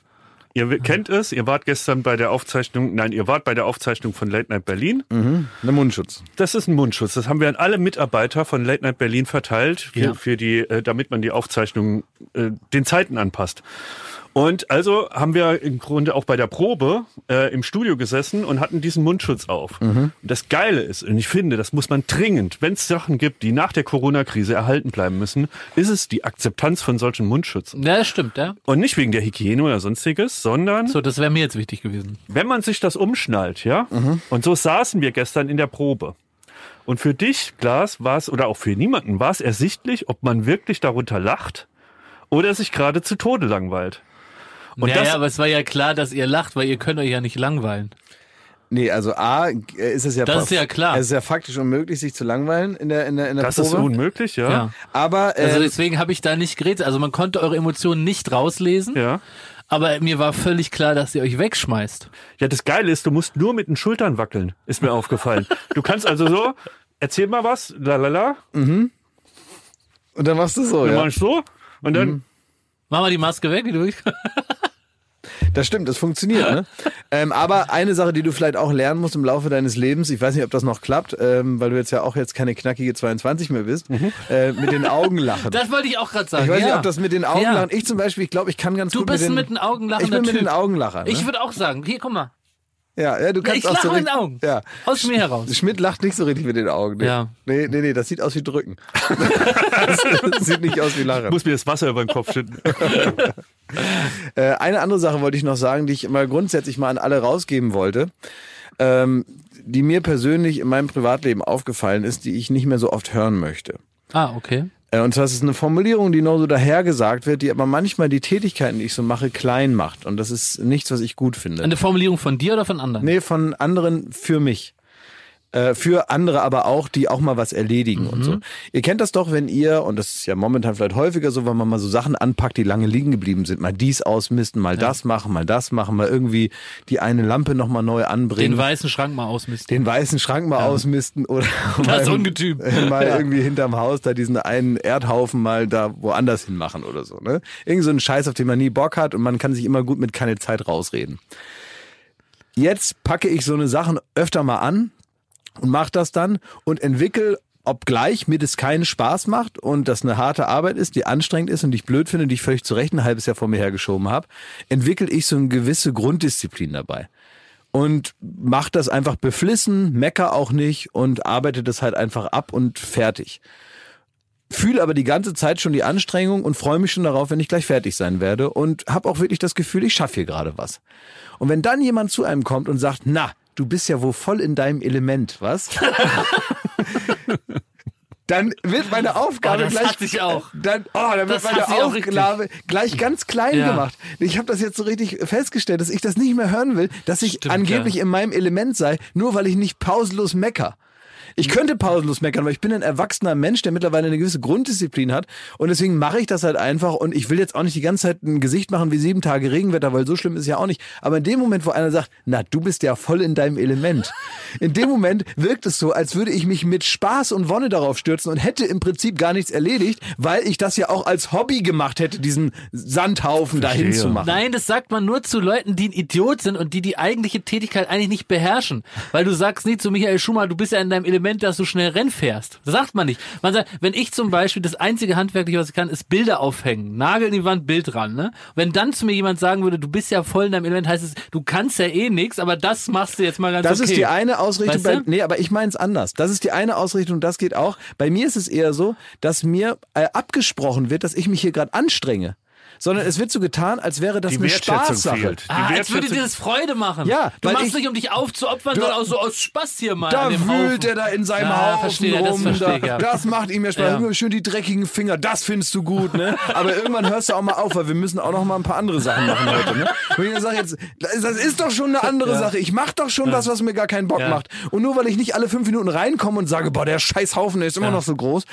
Ihr kennt es, ihr wart gestern bei der Aufzeichnung, nein, ihr wart bei der Aufzeichnung von Late Night Berlin. Ein Mundschutz. Das ist ein Mundschutz. Das haben wir an alle Mitarbeiter von Late Night Berlin verteilt, für, Ja. für die, äh, damit man die Aufzeichnung äh, den Zeiten anpasst. Und also haben wir im Grunde auch bei der Probe äh, im Studio gesessen und hatten diesen Mundschutz auf. Und das Geile ist, und ich finde, das muss man dringend, wenn es Sachen gibt, die nach der Corona-Krise erhalten bleiben müssen, ist es die Akzeptanz von solchen Mundschützen. Ja, das stimmt, ja. Und nicht wegen der Hygiene oder sonstiges, sondern So, das wäre mir jetzt wichtig gewesen. wenn man sich das umschnallt, ja, und so saßen wir gestern in der Probe. Und für dich, Glas, war es, oder auch für niemanden, war es ersichtlich, ob man wirklich darunter lacht oder sich gerade zu Tode langweilt. Und naja, das- aber es war ja klar, dass ihr lacht, weil ihr könnt euch ja nicht langweilen. Nee, also A, ist es ja Das ist ja klar. Es ist ja faktisch unmöglich, sich zu langweilen in der, in der, in der Das Probe. ist unmöglich, ja. Ja. Aber äh, Also deswegen habe ich da nicht geredet. Also man konnte eure Emotionen nicht rauslesen, Ja. aber mir war völlig klar, dass ihr euch wegschmeißt. Ja, das Geile ist, du musst nur mit den Schultern wackeln, ist mir aufgefallen. [laughs] Du kannst also so, erzähl mal was, la la la, und dann machst du so, dann ja. mach ich so und dann, Mach mal die Maske weg, wie du [laughs] Das stimmt, das funktioniert. Ne? ähm, aber eine Sache, die du vielleicht auch lernen musst im Laufe deines Lebens, ich weiß nicht, ob das noch klappt, ähm, weil du jetzt ja auch jetzt keine knackige 22 mehr bist, äh, mit den Augen lachen. Das wollte ich auch gerade sagen. ich weiß ja. nicht, ob das mit den Augen Ja. lachen. Ich zum Beispiel, ich glaube, ich kann ganz Du gut bist mit den, mit den Augen Ich lachender bin mit Typ. den Augen lachen. Ne? Ich würde auch sagen, hier, guck mal. Ja, ja, du kannst ich auch lache so mit den richtig- Augen. Ja. Aus mir heraus. Schmidt lacht nicht so richtig mit den Augen. Nee. Ja. Nee, nee, nee, das sieht aus wie Drücken. [laughs] das sieht nicht aus wie Lachen. muss mir das Wasser über den Kopf schütten. [laughs] Äh, eine andere Sache wollte ich noch sagen, die ich mal grundsätzlich mal an alle rausgeben wollte, ähm, die mir persönlich in meinem Privatleben aufgefallen ist, die ich nicht mehr so oft hören möchte. Ah, okay. Äh, und zwar ist es eine Formulierung, die nur so dahergesagt wird, die aber manchmal die Tätigkeiten, die ich so mache, klein macht. Und das ist nichts, was ich gut finde. Eine Formulierung von dir oder von anderen? Nee, von anderen für mich. Äh, für andere aber auch, die auch mal was erledigen und so. Ihr kennt das doch, wenn ihr, und das ist ja momentan vielleicht häufiger so, wenn man mal so Sachen anpackt, die lange liegen geblieben sind, mal dies ausmisten, mal das machen, mal das machen, mal irgendwie die eine Lampe nochmal neu anbringen. Den weißen Schrank mal ausmisten. den weißen Schrank mal ausmisten oder [laughs] Das [laughs] mal, Ungetüm. [laughs] mal Ja. irgendwie hinterm Haus da diesen einen Erdhaufen mal da woanders hin machen oder so. Ne? Irgend so ein Scheiß, auf den man nie Bock hat und man kann sich immer gut mit keine Zeit rausreden. Jetzt packe ich so eine Sachen öfter mal an und mache das dann und entwickle, obgleich mir das keinen Spaß macht und das eine harte Arbeit ist, die anstrengend ist und die ich blöd finde, die ich völlig zu Recht ein halbes Jahr vor mir hergeschoben habe, entwickle ich so eine gewisse Grunddisziplin dabei und mach das einfach beflissen, mecker auch nicht und arbeite das halt einfach ab und fertig. Fühle aber die ganze Zeit schon die Anstrengung und freue mich schon darauf, wenn ich gleich fertig sein werde und habe auch wirklich das Gefühl, ich schaffe hier gerade was. Und wenn dann jemand zu einem kommt und sagt, na, du bist ja wohl voll in deinem Element, was? [laughs] dann wird meine Aufgabe Oh, das gleich hat sich auch. dann oh, dann wird Das meine auch richtig. Aufgabe gleich ganz klein Ja. gemacht. Ich habe das jetzt so richtig festgestellt, dass ich das nicht mehr hören will, dass ich Stimmt, angeblich ja. in meinem Element sei, nur weil ich nicht pausenlos mecker. Ich könnte pausenlos meckern, aber ich bin ein erwachsener Mensch, der mittlerweile eine gewisse Grunddisziplin hat und deswegen mache ich das halt einfach und ich will jetzt auch nicht die ganze Zeit ein Gesicht machen wie sieben Tage Regenwetter, weil so schlimm ist ja auch nicht. Aber in dem Moment, wo einer sagt, na, du bist ja voll in deinem Element, in dem Moment wirkt es so, als würde ich mich mit Spaß und Wonne darauf stürzen und hätte im Prinzip gar nichts erledigt, weil ich das ja auch als Hobby gemacht hätte, diesen Sandhaufen dahin zu machen. Nein, das sagt man nur zu Leuten, die ein Idiot sind und die die eigentliche Tätigkeit eigentlich nicht beherrschen. Weil du sagst nicht zu Michael Schumacher, du bist ja in deinem Element, dass du schnell Rennen fährst. Das sagt man nicht. Man sagt, wenn ich zum Beispiel das einzige handwerkliche, was ich kann, ist Bilder aufhängen. Nagel in die Wand, Bild dran. Ne? Wenn dann zu mir jemand sagen würde, du bist ja voll in deinem Element, heißt es, du kannst ja eh nichts, aber das machst du jetzt mal ganz Das okay. ist die eine Ausrichtung. Weißt Bei, du? nee, aber ich meine es anders. Das ist die eine Ausrichtung, das geht auch. Bei mir ist es eher so, dass mir äh, abgesprochen wird, dass ich mich hier gerade anstrenge. Sondern es wird so getan, als wäre das Die eine Spaßsache. fehlt. Die Ah, als würde dir das Freude machen. Ja, du machst ich- nicht, um dich aufzuopfern, Du- sondern auch so aus Spaß hier mal Da an dem wühlt Haufen. er da in seinem Ja, Haufen verstehe, das rum. verstehe da, ja. Das macht ihm ja Spaß. Ja. Schön die dreckigen Finger, das findest du gut, ne? Aber irgendwann hörst du auch mal auf, weil wir müssen auch noch mal ein paar andere Sachen machen heute, ne? Und ich sage jetzt, das das ist doch schon eine andere Sache. Ich mach doch schon was, was mir gar keinen Bock Ja. macht. Und nur weil ich nicht alle fünf Minuten reinkomme und sage, boah, der scheiß Haufen der ist immer Ja. noch so groß,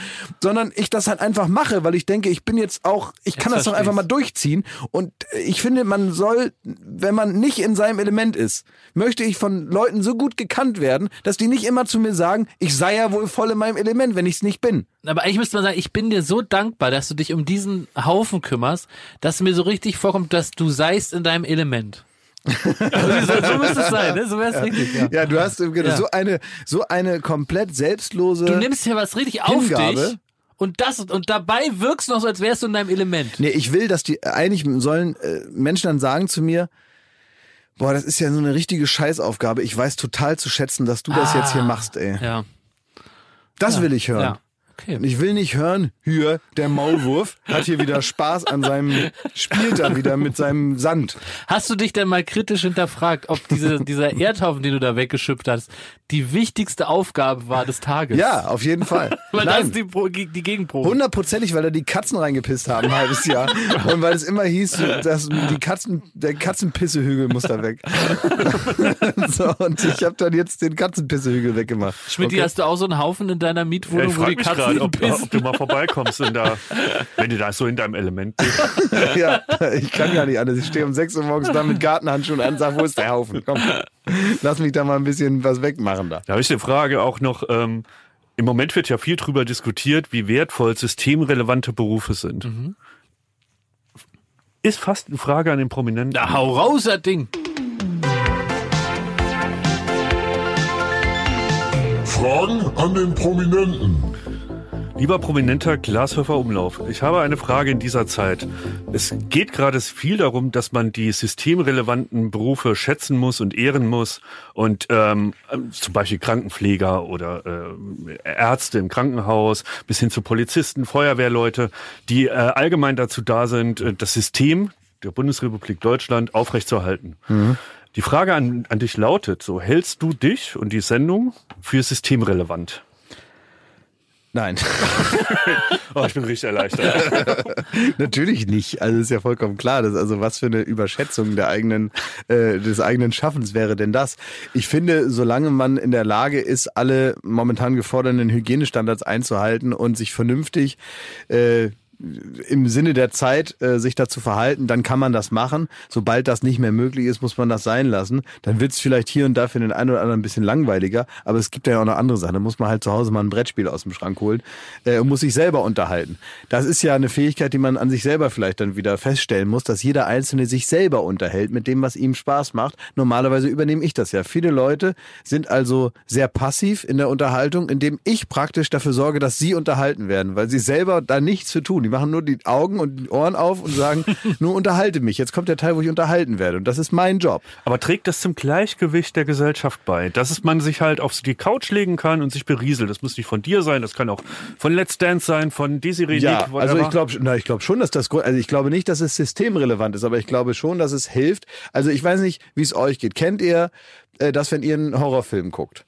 sondern ich das halt einfach mache, weil ich denke, ich bin jetzt auch, ich kann das doch einfach mal ich's. Durchziehen. Und ich finde, man soll, wenn man nicht in seinem Element ist, möchte ich von Leuten so gut gekannt werden, dass die nicht immer zu mir sagen, ich sei ja wohl voll in meinem Element, wenn ich es nicht bin. Aber eigentlich müsste man sagen, ich bin dir so dankbar, dass du dich um diesen Haufen kümmerst, dass mir so richtig vorkommt, dass du seist in deinem Element. Also, so, so müsste es sein, ne? So wäre es richtig. Ja. Ja, du hast genau Ja. so eine so eine komplett selbstlose. Du nimmst hier was richtig auf Hingabe. dich und das und dabei wirkst du noch so, als wärst du in deinem Element. Nee, ich will, dass die eigentlich sollen äh, Menschen dann sagen zu mir, boah, das ist ja so eine richtige Scheißaufgabe. Ich weiß total zu schätzen, dass du das jetzt hier machst, ey. Ah. Ja. Das will ich hören. Ja. Okay. Und Ich will nicht hören, hier, der Maulwurf hat hier wieder Spaß an seinem, spielt da wieder mit seinem Sand. Hast du dich denn mal kritisch hinterfragt, ob diese, dieser Erdhaufen, den du da weggeschippt hast, die wichtigste Aufgabe war des Tages? Ja, auf jeden Fall. [laughs] Weil das Nein, ist die, die Gegenprobe. hundertprozentig, weil da die Katzen reingepisst haben, ein halbes Jahr. Und weil es immer hieß, dass die Katzen, der Katzenpissehügel muss da weg. [laughs] so, und ich habe dann jetzt den Katzenpissehügel weggemacht. Schmidt, Okay. hast du auch so einen Haufen in deiner Ja, Mietwohnung, ich wo die Katzen gerade, ob, ob du mal vorbeikommst und da, wenn du da so in deinem Element bist. [laughs] Ja, ich kann gar nicht anders. Ich stehe um 6 Uhr morgens da mit Gartenhandschuhen an und sage, wo ist der Haufen? Komm, lass mich da mal ein bisschen was wegmachen da. Da habe ich eine Frage auch noch. Ähm, Im Moment wird ja viel drüber diskutiert, wie wertvoll systemrelevante Berufe sind. Ist fast eine Frage an den Prominenten. Na, hau raus, das Ding. Fragen an den Prominenten. Lieber prominenter Glashöfer Umlauf, ich habe eine Frage in dieser Zeit. Es geht gerade viel darum, dass man die systemrelevanten Berufe schätzen muss und ehren muss und ähm, zum Beispiel Krankenpfleger oder äh, Ärzte im Krankenhaus bis hin zu Polizisten, Feuerwehrleute, die äh, allgemein dazu da sind, äh, das System der Bundesrepublik Deutschland aufrechtzuerhalten. Die Frage an, an dich lautet, so hältst du dich und die Sendung für systemrelevant? Nein, [laughs] Oh, ich bin richtig erleichtert. [laughs] natürlich nicht. Also ist ja vollkommen klar. Das, also was für eine Überschätzung der eigenen, äh, des eigenen Schaffens wäre denn das? Ich finde, solange man in der Lage ist, alle momentan geforderten Hygienestandards einzuhalten und sich vernünftig äh, im Sinne der Zeit äh, sich dazu verhalten, dann kann man das machen. Sobald das nicht mehr möglich ist, muss man das sein lassen. Dann wird es vielleicht hier und da für den einen oder anderen ein bisschen langweiliger, aber es gibt ja auch noch andere Sachen. Da muss man halt zu Hause mal ein Brettspiel aus dem Schrank holen äh, und muss sich selber unterhalten. Das ist ja eine Fähigkeit, die man an sich selber vielleicht dann wieder feststellen muss, dass jeder Einzelne sich selber unterhält mit dem, was ihm Spaß macht. Normalerweise übernehme ich das ja. Viele Leute sind also sehr passiv in der Unterhaltung, indem ich praktisch dafür sorge, dass sie unterhalten werden, weil sie selber da nichts für tun. Die machen nur die Augen und die Ohren auf und sagen, [laughs] nur unterhalte mich. Jetzt kommt der Teil, wo ich unterhalten werde. Und das ist mein Job. Aber trägt das zum Gleichgewicht der Gesellschaft bei? Dass es man sich halt auf die Couch legen kann und sich berieselt. Das muss nicht von dir sein, das kann auch von Let's Dance sein, von Desiree Ja, Nick, also ich glaube, ich glaube schon, dass das, also ich glaube nicht, dass es systemrelevant ist, aber ich glaube schon, dass es hilft. Also ich weiß nicht, wie es euch geht. Kennt ihr, äh, dass wenn ihr einen Horrorfilm guckt,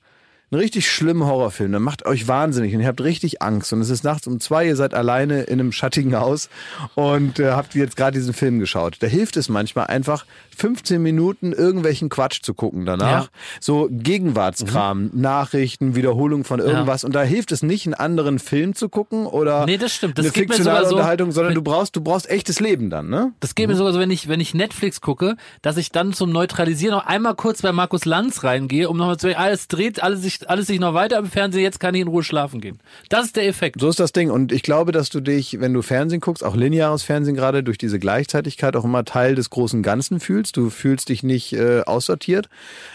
einen richtig schlimmen Horrorfilm, der macht euch wahnsinnig und ihr habt richtig Angst und es ist nachts um zwei, ihr seid alleine in einem schattigen Haus und äh, habt jetzt gerade diesen Film geschaut. Da hilft es manchmal einfach 15 Minuten irgendwelchen Quatsch zu gucken danach. Ja. So Gegenwartskram, Nachrichten, Wiederholung von irgendwas und da hilft es nicht, einen anderen Film zu gucken oder Nee, das stimmt. Das eine fiktionale so- Unterhaltung, sondern du brauchst, du brauchst echtes Leben dann, ne? Das geht mir sogar so, wenn ich, wenn ich Netflix gucke, dass ich dann zum Neutralisieren noch einmal kurz bei Markus Lanz reingehe, um nochmal zu sagen, alles dreht, alles sich, alles sich noch weiter im Fernsehen, jetzt kann ich in Ruhe schlafen gehen. Das ist der Effekt. So ist das Ding. Und ich glaube, dass du dich, wenn du Fernsehen guckst, auch lineares Fernsehen gerade, durch diese Gleichzeitigkeit auch immer Teil des großen Ganzen fühlst. Du fühlst dich nicht äh, aussortiert,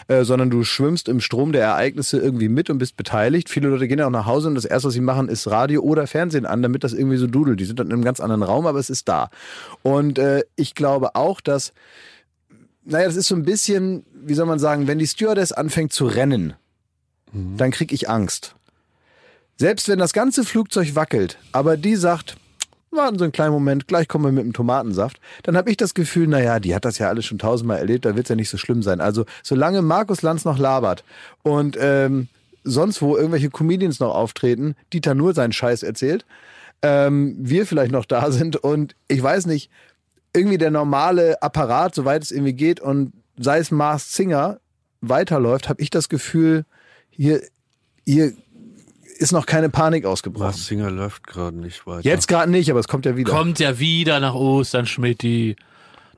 äh, sondern du schwimmst im Strom der Ereignisse irgendwie mit und bist beteiligt. Viele Leute gehen ja auch nach Hause und das erste, was sie machen, ist Radio oder Fernsehen an, damit das irgendwie so dudelt. Die sind dann in einem ganz anderen Raum, aber es ist da. Und äh, ich glaube auch, dass, naja, das ist so ein bisschen, wie soll man sagen, wenn die Stewardess anfängt zu rennen, dann krieg ich Angst. Selbst wenn das ganze Flugzeug wackelt, aber die sagt, warten Sie einen kleinen Moment, gleich kommen wir mit dem Tomatensaft, dann habe ich das Gefühl, naja, die hat das ja alles schon tausendmal erlebt, da wird's ja nicht so schlimm sein. Also solange Markus Lanz noch labert und ähm, sonst wo irgendwelche Comedians noch auftreten, Dieter nur seinen Scheiß erzählt, ähm, wir vielleicht noch da sind und ich weiß nicht, irgendwie der normale Apparat, soweit es irgendwie geht und sei es Mars Singer weiterläuft, habe ich das Gefühl, hier, hier ist noch keine Panik ausgebrochen. Lars Singer läuft gerade nicht weiter. Jetzt gerade nicht, aber es kommt ja wieder. Kommt ja wieder nach Ostern, Schmidti.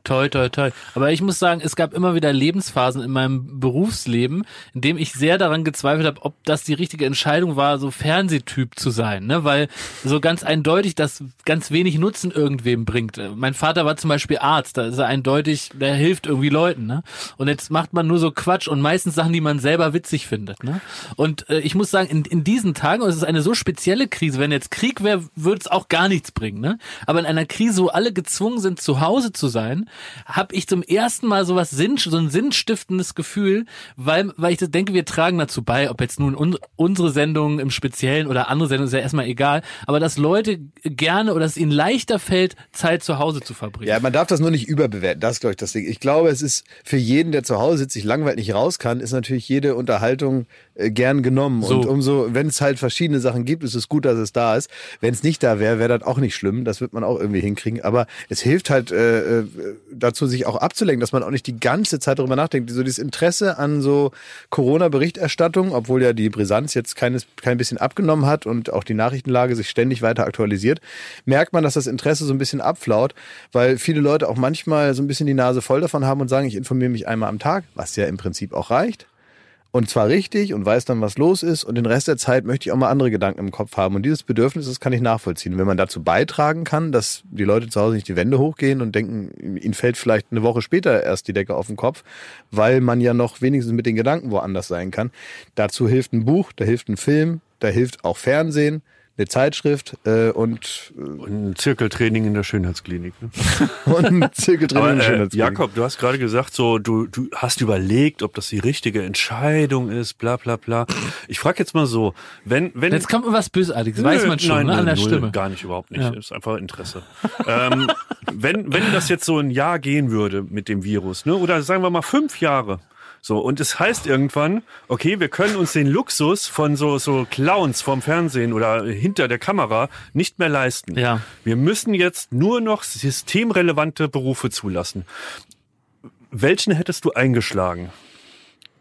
Toi, toi, toi. Aber ich muss sagen, es gab immer wieder Lebensphasen in meinem Berufsleben, in dem ich sehr daran gezweifelt habe, ob das die richtige Entscheidung war, so Fernsehtyp zu sein, ne? Weil so ganz eindeutig das ganz wenig Nutzen irgendwem bringt. Mein Vater war zum Beispiel Arzt, da ist er eindeutig, der hilft irgendwie Leuten, ne? Und jetzt macht man nur so Quatsch und meistens Sachen, die man selber witzig findet, ne? Und äh, ich muss sagen, in, in diesen Tagen, und es ist eine so spezielle Krise, wenn jetzt Krieg wäre, würde es auch gar nichts bringen, ne? Aber in einer Krise, wo alle gezwungen sind, zu Hause zu sein, habe ich zum ersten Mal sowas Sinn, so ein sinnstiftendes Gefühl, weil, weil ich denke, wir tragen dazu bei, ob jetzt nun un, unsere Sendung im Speziellen oder andere Sendungen, ist ja erstmal egal, aber dass Leute gerne oder dass es ihnen leichter fällt, Zeit zu Hause zu verbringen. Ja, man darf das nur nicht überbewerten. Das ist, glaube ich, das Ding. Ich glaube, es ist für jeden, der zu Hause sitzt, sich langweilig nicht raus kann, ist natürlich jede Unterhaltung gern genommen. So. Und umso, wenn es halt verschiedene Sachen gibt, ist es gut, dass es da ist. Wenn es nicht da wäre, wäre das auch nicht schlimm. Das wird man auch irgendwie hinkriegen. Aber es hilft halt äh, äh, dazu, sich auch abzulenken, dass man auch nicht die ganze Zeit darüber nachdenkt. So dieses Interesse an so Corona-Berichterstattung, obwohl ja die Brisanz jetzt keines, kein bisschen abgenommen hat und auch die Nachrichtenlage sich ständig weiter aktualisiert, merkt man, dass das Interesse so ein bisschen abflaut, weil viele Leute auch manchmal so ein bisschen die Nase voll davon haben und sagen, ich informiere mich einmal am Tag, was ja im Prinzip auch reicht. Und zwar richtig und weiß dann, was los ist. Und den Rest der Zeit möchte ich auch mal andere Gedanken im Kopf haben. Und dieses Bedürfnis, das kann ich nachvollziehen. Wenn man dazu beitragen kann, dass die Leute zu Hause nicht die Wände hochgehen und denken, ihnen fällt vielleicht eine Woche später erst die Decke auf den Kopf, weil man ja noch wenigstens mit den Gedanken woanders sein kann. Dazu hilft ein Buch, da hilft ein Film, da hilft auch Fernsehen, eine Zeitschrift äh, und, Und ein Zirkeltraining in der Schönheitsklinik. Ne? [laughs] und ein Zirkeltraining. Aber in äh, Schönheitsklinik. Jakob, du hast gerade gesagt, so du, du hast überlegt, ob das die richtige Entscheidung ist, bla bla bla. Ich frage jetzt mal so, wenn wenn Jetzt kommt was Bösartiges, weiß man schon, nein, ne, an der null, Stimme. Gar nicht, überhaupt nicht. Ja. Ist einfach Interesse. ähm, [laughs] wenn, wenn das jetzt so ein Jahr gehen würde mit dem Virus, ne, oder sagen wir mal fünf Jahre, so, und es heißt irgendwann, okay, wir können uns den Luxus von so, so Clowns vom Fernsehen oder hinter der Kamera nicht mehr leisten. Ja. Wir müssen jetzt nur noch systemrelevante Berufe zulassen. Welchen hättest du eingeschlagen?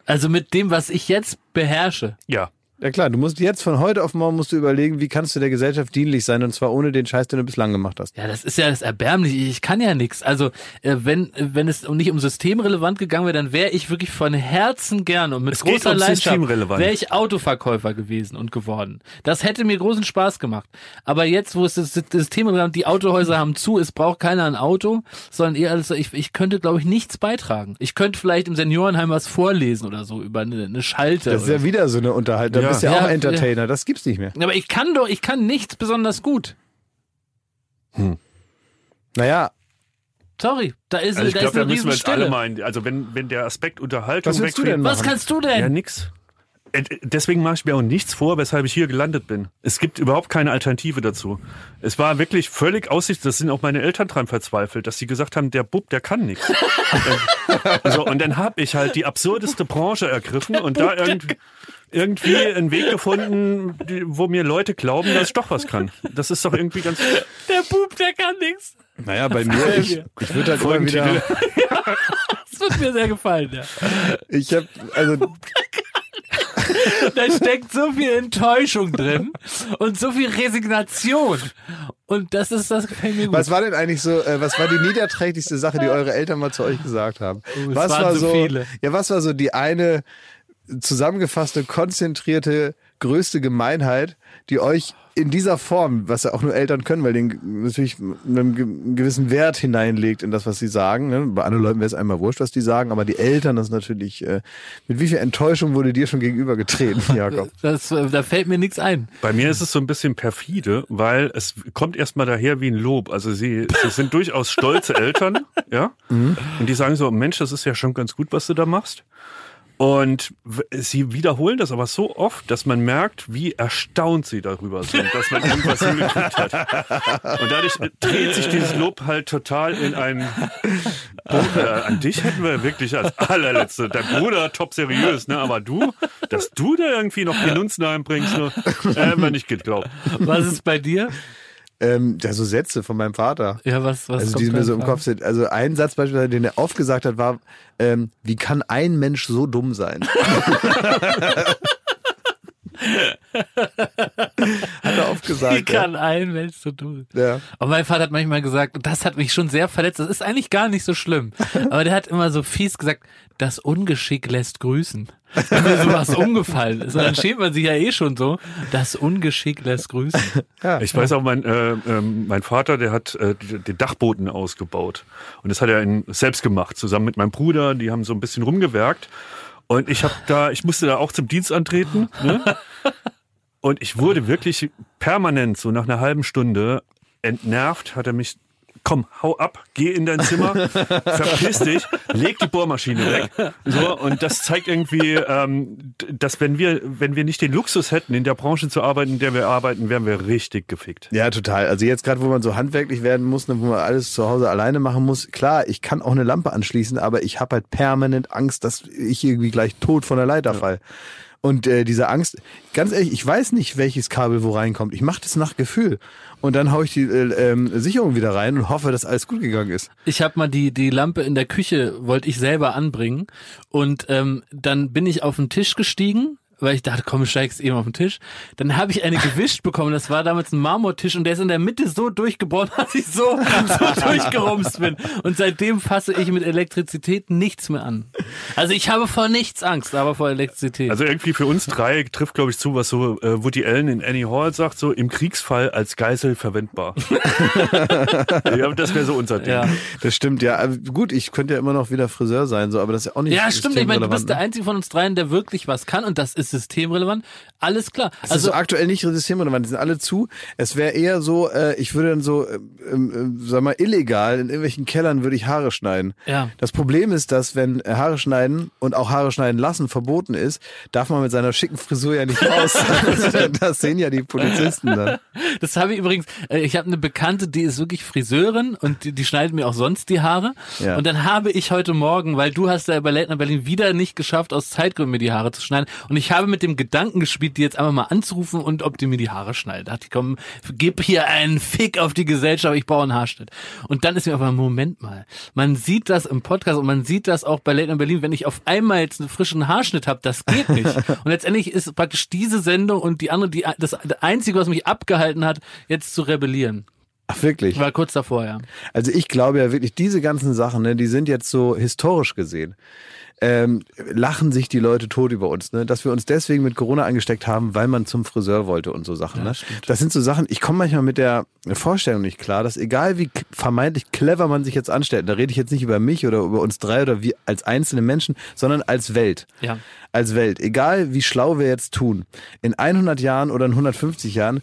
Also mit dem, was ich jetzt beherrsche. Ja. Ja klar, du musst jetzt von heute auf morgen musst du überlegen, wie kannst du der Gesellschaft dienlich sein und zwar ohne den Scheiß, den du bislang gemacht hast. Ja, das ist ja das Erbärmliche. Ich kann ja nichts. Also, äh, wenn, äh, wenn es nicht um systemrelevant gegangen wäre, dann wäre ich wirklich von Herzen gern und mit Es großer um Leidenschaft systemrelevant. wäre ich Autoverkäufer gewesen und geworden. Das hätte mir großen Spaß gemacht. Aber jetzt, wo es das systemrelevant, die Autohäuser haben zu, es braucht keiner ein Auto, sondern eher alles so, ich, ich könnte, glaube ich, nichts beitragen. Ich könnte vielleicht im Seniorenheim was vorlesen oder so über eine, eine Schalte. Das ist ja wieder so eine Unterhaltung. Da Ja. bist ja, Ja, auch Entertainer. Das gibt's nicht mehr. Aber ich kann doch, ich kann nichts besonders gut. Naja, Sorry, da ist, Also ich da glaube, ist da eine müssen wir jetzt alle mal, in, also wenn, wenn der Aspekt Unterhaltung Was wegfällt- denn Was kannst du denn? Ja, nix. Äh, Deswegen mache ich mir auch nichts vor, weshalb ich hier gelandet bin. Es gibt überhaupt keine Alternative dazu. Es war wirklich völlig aussicht, das sind auch meine Eltern dran verzweifelt, dass sie gesagt haben, der Bub, der kann nichts. also, [laughs] und dann habe ich halt die absurdeste Branche ergriffen und da irgendwie, irgendwie einen Weg gefunden, die- wo mir Leute glauben, dass ich doch was kann. Das ist doch irgendwie ganz. Der Bub, der kann nichts. Naja, bei mir, ich, ich würde halt immer wieder, [laughs] Das wird mir sehr gefallen, ja. ich habe, also Da steckt so viel Enttäuschung drin und so viel Resignation. Und das ist, das gefällt mir gut. Was war denn eigentlich so, äh, was war die niederträchtigste Sache, die eure Eltern mal zu euch gesagt haben? Oh, es was waren war so so, viele. ja, was war so die eine zusammengefasste, konzentrierte, größte Gemeinheit, die euch in dieser Form, was ja auch nur Eltern können, weil den natürlich einen ge- einen gewissen Wert hineinlegt in das, was sie sagen. Ne? Bei anderen Leuten wäre es einmal wurscht, was die sagen, aber die Eltern, das ist natürlich, äh, mit wie viel Enttäuschung wurde dir schon gegenübergetreten, [laughs] Jakob? Das, da fällt mir nichts ein. Bei mir ist es so ein bisschen perfide, weil es kommt erstmal daher wie ein Lob. Also sie, sie sind durchaus stolze Eltern, [laughs] ja. Und die sagen so, Mensch, das ist ja schon ganz gut, was du da machst. Und sie wiederholen das aber so oft, dass man merkt, wie erstaunt sie darüber sind, dass man irgendwas hingekriegt hat. Und dadurch dreht sich dieses Lob halt total in einen Bruder. An dich hätten wir wirklich als allerletzte. Dein Bruder top seriös, ne? Aber du, dass du da irgendwie noch Penunzen einbringst, ne? Äh, man nicht geglaubt. Was ist bei dir? Ähm, ja, so Sätze von meinem Vater. Ja, was, was Also die mir so im? Kopf sind. Also ein Satz beispielsweise, den er oft gesagt hat, war, ähm, wie kann ein Mensch so dumm sein? [laughs] [laughs] [laughs] hat er oft gesagt. Wie kann ein Mensch so dumm? Ja. ja. Und mein Vater hat manchmal gesagt, und das hat mich schon sehr verletzt, das ist eigentlich gar nicht so schlimm. [laughs] Aber der hat immer so fies gesagt, das Ungeschick lässt grüßen. Wenn mir sowas umgefallen ist. Und dann schämt man sich ja eh schon so. Das Ungeschick lässt grüßen. [laughs] Ich weiß auch, mein, äh, ähm, mein Vater, der hat äh, den Dachboden ausgebaut. Und das hat er in, selbst gemacht, zusammen mit meinem Bruder. Die haben so ein bisschen rumgewerkt. Und ich habe da, ich musste da auch zum Dienst antreten. Ne? Und ich wurde wirklich permanent, so nach einer halben Stunde, entnervt, hat er mich, komm, hau ab, geh in dein Zimmer, verpiss dich, leg die Bohrmaschine weg. So, und das zeigt irgendwie, ähm, dass wenn wir, wenn wir nicht den Luxus hätten, in der Branche zu arbeiten, in der wir arbeiten, wären wir richtig gefickt. Ja, total. Also jetzt gerade, wo man so handwerklich werden muss, ne, wo man alles zu Hause alleine machen muss, klar, ich kann auch eine Lampe anschließen, aber ich habe halt permanent Angst, dass ich irgendwie gleich tot von der Leiter fall. Und äh, diese Angst, ganz ehrlich, ich weiß nicht, welches Kabel wo reinkommt. Ich mache das nach Gefühl. Und dann haue ich die äh, ähm, Sicherung wieder rein und hoffe, dass alles gut gegangen ist. Ich habe mal die, die Lampe in der Küche, wollte ich selber anbringen. Und ähm, dann bin ich auf den Tisch gestiegen, weil ich dachte, komm, steigst eben auf den Tisch. Dann habe ich eine gewischt bekommen. Das war damals ein Marmortisch und der ist in der Mitte so durchgeboren, [laughs] dass ich so, so durchgerumst bin. Und seitdem fasse ich mit Elektrizität nichts mehr an. Also ich habe vor nichts Angst, aber vor Elektrizität. Also irgendwie für uns drei trifft, glaube ich, zu, was so äh, Woody Allen in Annie Hall sagt, so im Kriegsfall als Geisel verwendbar. [laughs] ja, das wäre so unser Ding. ja. Das stimmt, ja. Aber Gut, ich könnte ja immer noch wieder Friseur sein, so, aber das ist ja auch nicht Ja, stimmt. Ich meine, du bist der ne? Einzige von uns dreien, der wirklich was kann und das ist systemrelevant. Alles klar. Es ist so aktuell nicht systemrelevant, die sind alle zu. Es wäre eher so, äh, ich würde dann so, äh, äh, sag mal, illegal in irgendwelchen Kellern würde ich Haare schneiden. Ja. Das Problem ist, dass wenn Haare schneiden und auch Haare schneiden lassen verboten ist, darf man mit seiner schicken Frisur ja nicht raus. [laughs] das sehen ja die Polizisten dann. Das habe ich übrigens, äh, ich habe eine Bekannte, die ist wirklich Friseurin und die, die schneidet mir auch sonst die Haare. Ja. Und dann habe ich heute Morgen, weil du hast ja bei Late Berlin wieder nicht geschafft, aus Zeitgründen mir die Haare zu schneiden. Und ich habe mit dem Gedanken gespielt, die jetzt einfach mal anzurufen und ob die mir die Haare schneidet. Da dachte ich, komm, gib hier einen Fick auf die Gesellschaft, ich baue einen Haarschnitt. Und dann ist mir aber, Moment mal, man sieht das im Podcast und man sieht das auch bei Late Night Berlin, wenn ich auf einmal jetzt einen frischen Haarschnitt habe, das geht nicht. [laughs] Und letztendlich ist praktisch diese Sendung und die andere, die, das Einzige, was mich abgehalten hat, jetzt zu rebellieren. Ach, wirklich? Ich war kurz davor, ja. Also ich glaube ja wirklich, diese ganzen Sachen, ne, die sind jetzt so historisch gesehen. Ähm, lachen sich die Leute tot über uns, ne? dass wir uns deswegen mit Corona angesteckt haben, weil man zum Friseur wollte und so Sachen. ne? Das sind so Sachen, ich komme manchmal mit der Vorstellung nicht klar, dass egal wie vermeintlich clever man sich jetzt anstellt, da rede ich jetzt nicht über mich oder über uns drei oder wir als einzelne Menschen, sondern als Welt. Ja. Als Welt. Egal wie schlau wir jetzt tun, in 100 Jahren oder in 150 Jahren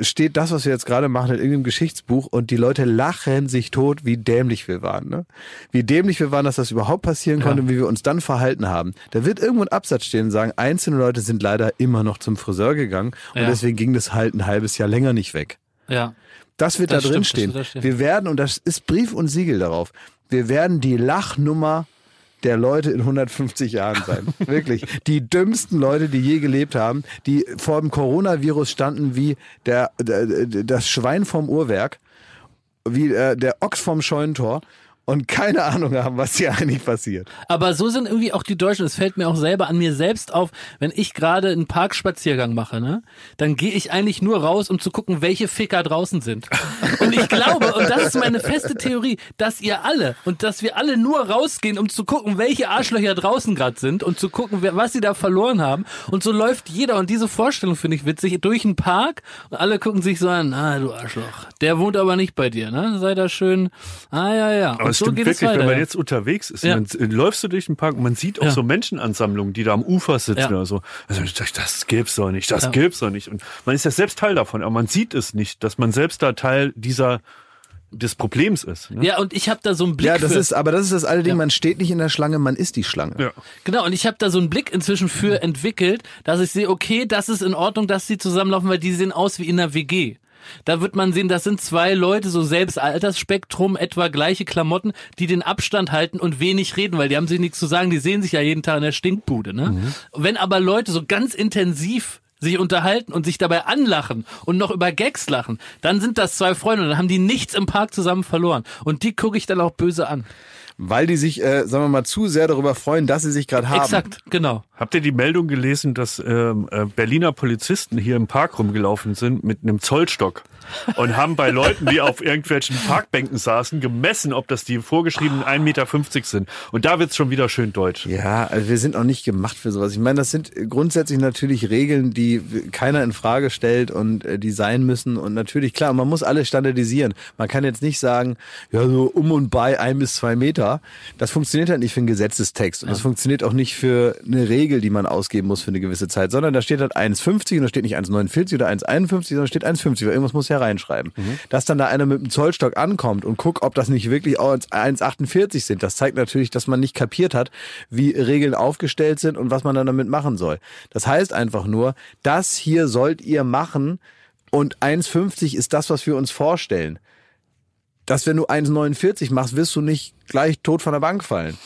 steht das, was wir jetzt gerade machen, in irgendeinem Geschichtsbuch und die Leute lachen sich tot, wie dämlich wir waren. Ne? Wie dämlich wir waren, dass das überhaupt passieren konnte und wie wir uns dann verhalten haben. Da wird irgendwo ein Absatz stehen und sagen, einzelne Leute sind leider immer noch zum Friseur gegangen und Ja. deswegen ging das halt ein halbes Jahr länger nicht weg. Ja. Das wird Das da drin stimmt, da stehen. Wir werden, und das ist Brief und Siegel darauf, wir werden die Lachnummer der Leute in 150 Jahren sein. [laughs] Wirklich. Die dümmsten Leute, die je gelebt haben, die vor dem Coronavirus standen wie der, der, das Schwein vom Uhrwerk, wie äh, der Ochs vom Scheunentor und keine Ahnung haben, was hier [laughs] eigentlich passiert. Aber so sind irgendwie auch die Deutschen. Es fällt mir auch selber an mir selbst auf, wenn ich gerade einen Parkspaziergang mache, ne, dann gehe ich eigentlich nur raus, um zu gucken, welche Ficker draußen sind. [laughs] Und ich glaube, und das ist meine feste Theorie, dass ihr alle und dass wir alle nur rausgehen, um zu gucken, welche Arschlöcher draußen gerade sind und zu gucken, wer, was sie da verloren haben. Und so läuft jeder. Und diese Vorstellung finde ich witzig durch einen Park und alle gucken sich so an, ah, du Arschloch. Der wohnt aber nicht bei dir, ne? Sei da schön. Ah, ja, ja. Aber es so stimmt geht wirklich, es weiter. wenn man ja. jetzt unterwegs ist, Ja. dann äh, läufst du durch den Park und man sieht auch Ja. so Menschenansammlungen, die da am Ufer sitzen Ja. oder so. Also das, das gibt's doch nicht, das Ja. gibt's doch nicht. Und man ist ja selbst Teil davon, aber man sieht es nicht, dass man selbst da Teil dieser des Problems ist. Ne? Ja, und ich habe da so einen Blick Ja, das für. ist, aber das ist das alte Ding, Ja. man steht nicht in der Schlange, man ist die Schlange. Ja. Genau, und ich habe da so einen Blick inzwischen für entwickelt, dass ich sehe, okay, das ist in Ordnung, dass sie zusammenlaufen, weil die sehen aus wie in einer WG. Da wird man sehen, das sind zwei Leute, so selbst Altersspektrum, etwa gleiche Klamotten, die den Abstand halten und wenig reden, weil die haben sich nichts zu sagen, die sehen sich ja jeden Tag in der Stinkbude. Ne? Wenn aber Leute so ganz intensiv sich unterhalten und sich dabei anlachen und noch über Gags lachen, dann sind das zwei Freunde und dann haben die nichts im Park zusammen verloren. Und die gucke ich dann auch böse an. Weil die sich, äh, sagen wir mal, zu sehr darüber freuen, dass sie sich gerade haben. Exakt, genau. Habt ihr die Meldung gelesen, dass ähm, äh, Berliner Polizisten hier im Park rumgelaufen sind mit einem Zollstock und haben bei Leuten, die auf irgendwelchen Parkbänken saßen, gemessen, ob das die vorgeschriebenen 1,50 Meter sind. Und da wird's schon wieder schön deutsch. Ja, also wir sind auch nicht gemacht für sowas. Ich meine, das sind grundsätzlich natürlich Regeln, die keiner in Frage stellt und äh, die sein müssen. Und natürlich, klar, man muss alles standardisieren. Man kann jetzt nicht sagen, ja, so um und bei ein bis zwei Meter. Das funktioniert halt nicht für einen Gesetzestext. Und das funktioniert auch nicht für eine Regel, die man ausgeben muss für eine gewisse Zeit, sondern da steht halt 1,50 und da steht nicht 1,49 oder 1,51, sondern steht 1,50, weil irgendwas muss ja reinschreiben. Dass dann da einer mit dem Zollstock ankommt und guckt, ob das nicht wirklich auch 1,48 sind, das zeigt natürlich, dass man nicht kapiert hat, wie Regeln aufgestellt sind und was man dann damit machen soll. Das heißt einfach nur, das hier sollt ihr machen und 1,50 ist das, was wir uns vorstellen. Dass wenn du 1,49 machst, wirst du nicht gleich tot von der Bank fallen.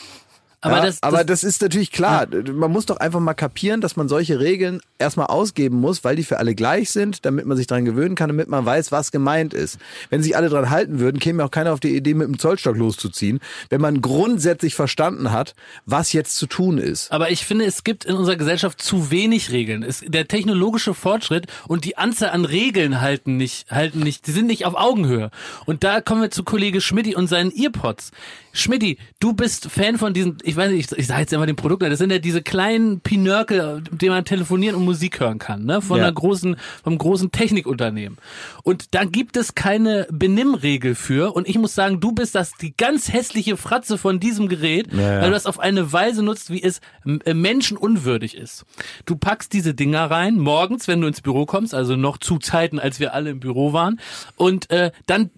Aber ja, das, aber das, das ist natürlich klar. Man muss doch einfach mal kapieren, dass man solche Regeln erstmal ausgeben muss, weil die für alle gleich sind, damit man sich dran gewöhnen kann, damit man weiß, was gemeint ist. Wenn sich alle dran halten würden, käme auch keiner auf die Idee, mit dem Zollstock loszuziehen, wenn man grundsätzlich verstanden hat, was jetzt zu tun ist. Aber ich finde, es gibt in unserer Gesellschaft zu wenig Regeln. Es, der technologische Fortschritt und die Anzahl an Regeln halten nicht, halten nicht, die sind nicht auf Augenhöhe. Und da kommen wir zu Kollege Schmidti und seinen Earpods. Schmidti, du bist Fan von diesen, ich weiß nicht, ich, ich sage jetzt immer den Produkt, das sind ja diese kleinen Pinörkel, mit denen man telefonieren und Musik hören kann, ne? Von Ja. einer großen, vom großen Technikunternehmen. Und da gibt es keine Benimmregel für. Und ich muss sagen, du bist das die ganz hässliche Fratze von diesem Gerät, Ja, ja. weil du das auf eine Weise nutzt, wie es äh, menschenunwürdig ist. Du packst diese Dinger rein, morgens, wenn du ins Büro kommst, also noch zu Zeiten, als wir alle im Büro waren, und äh, dann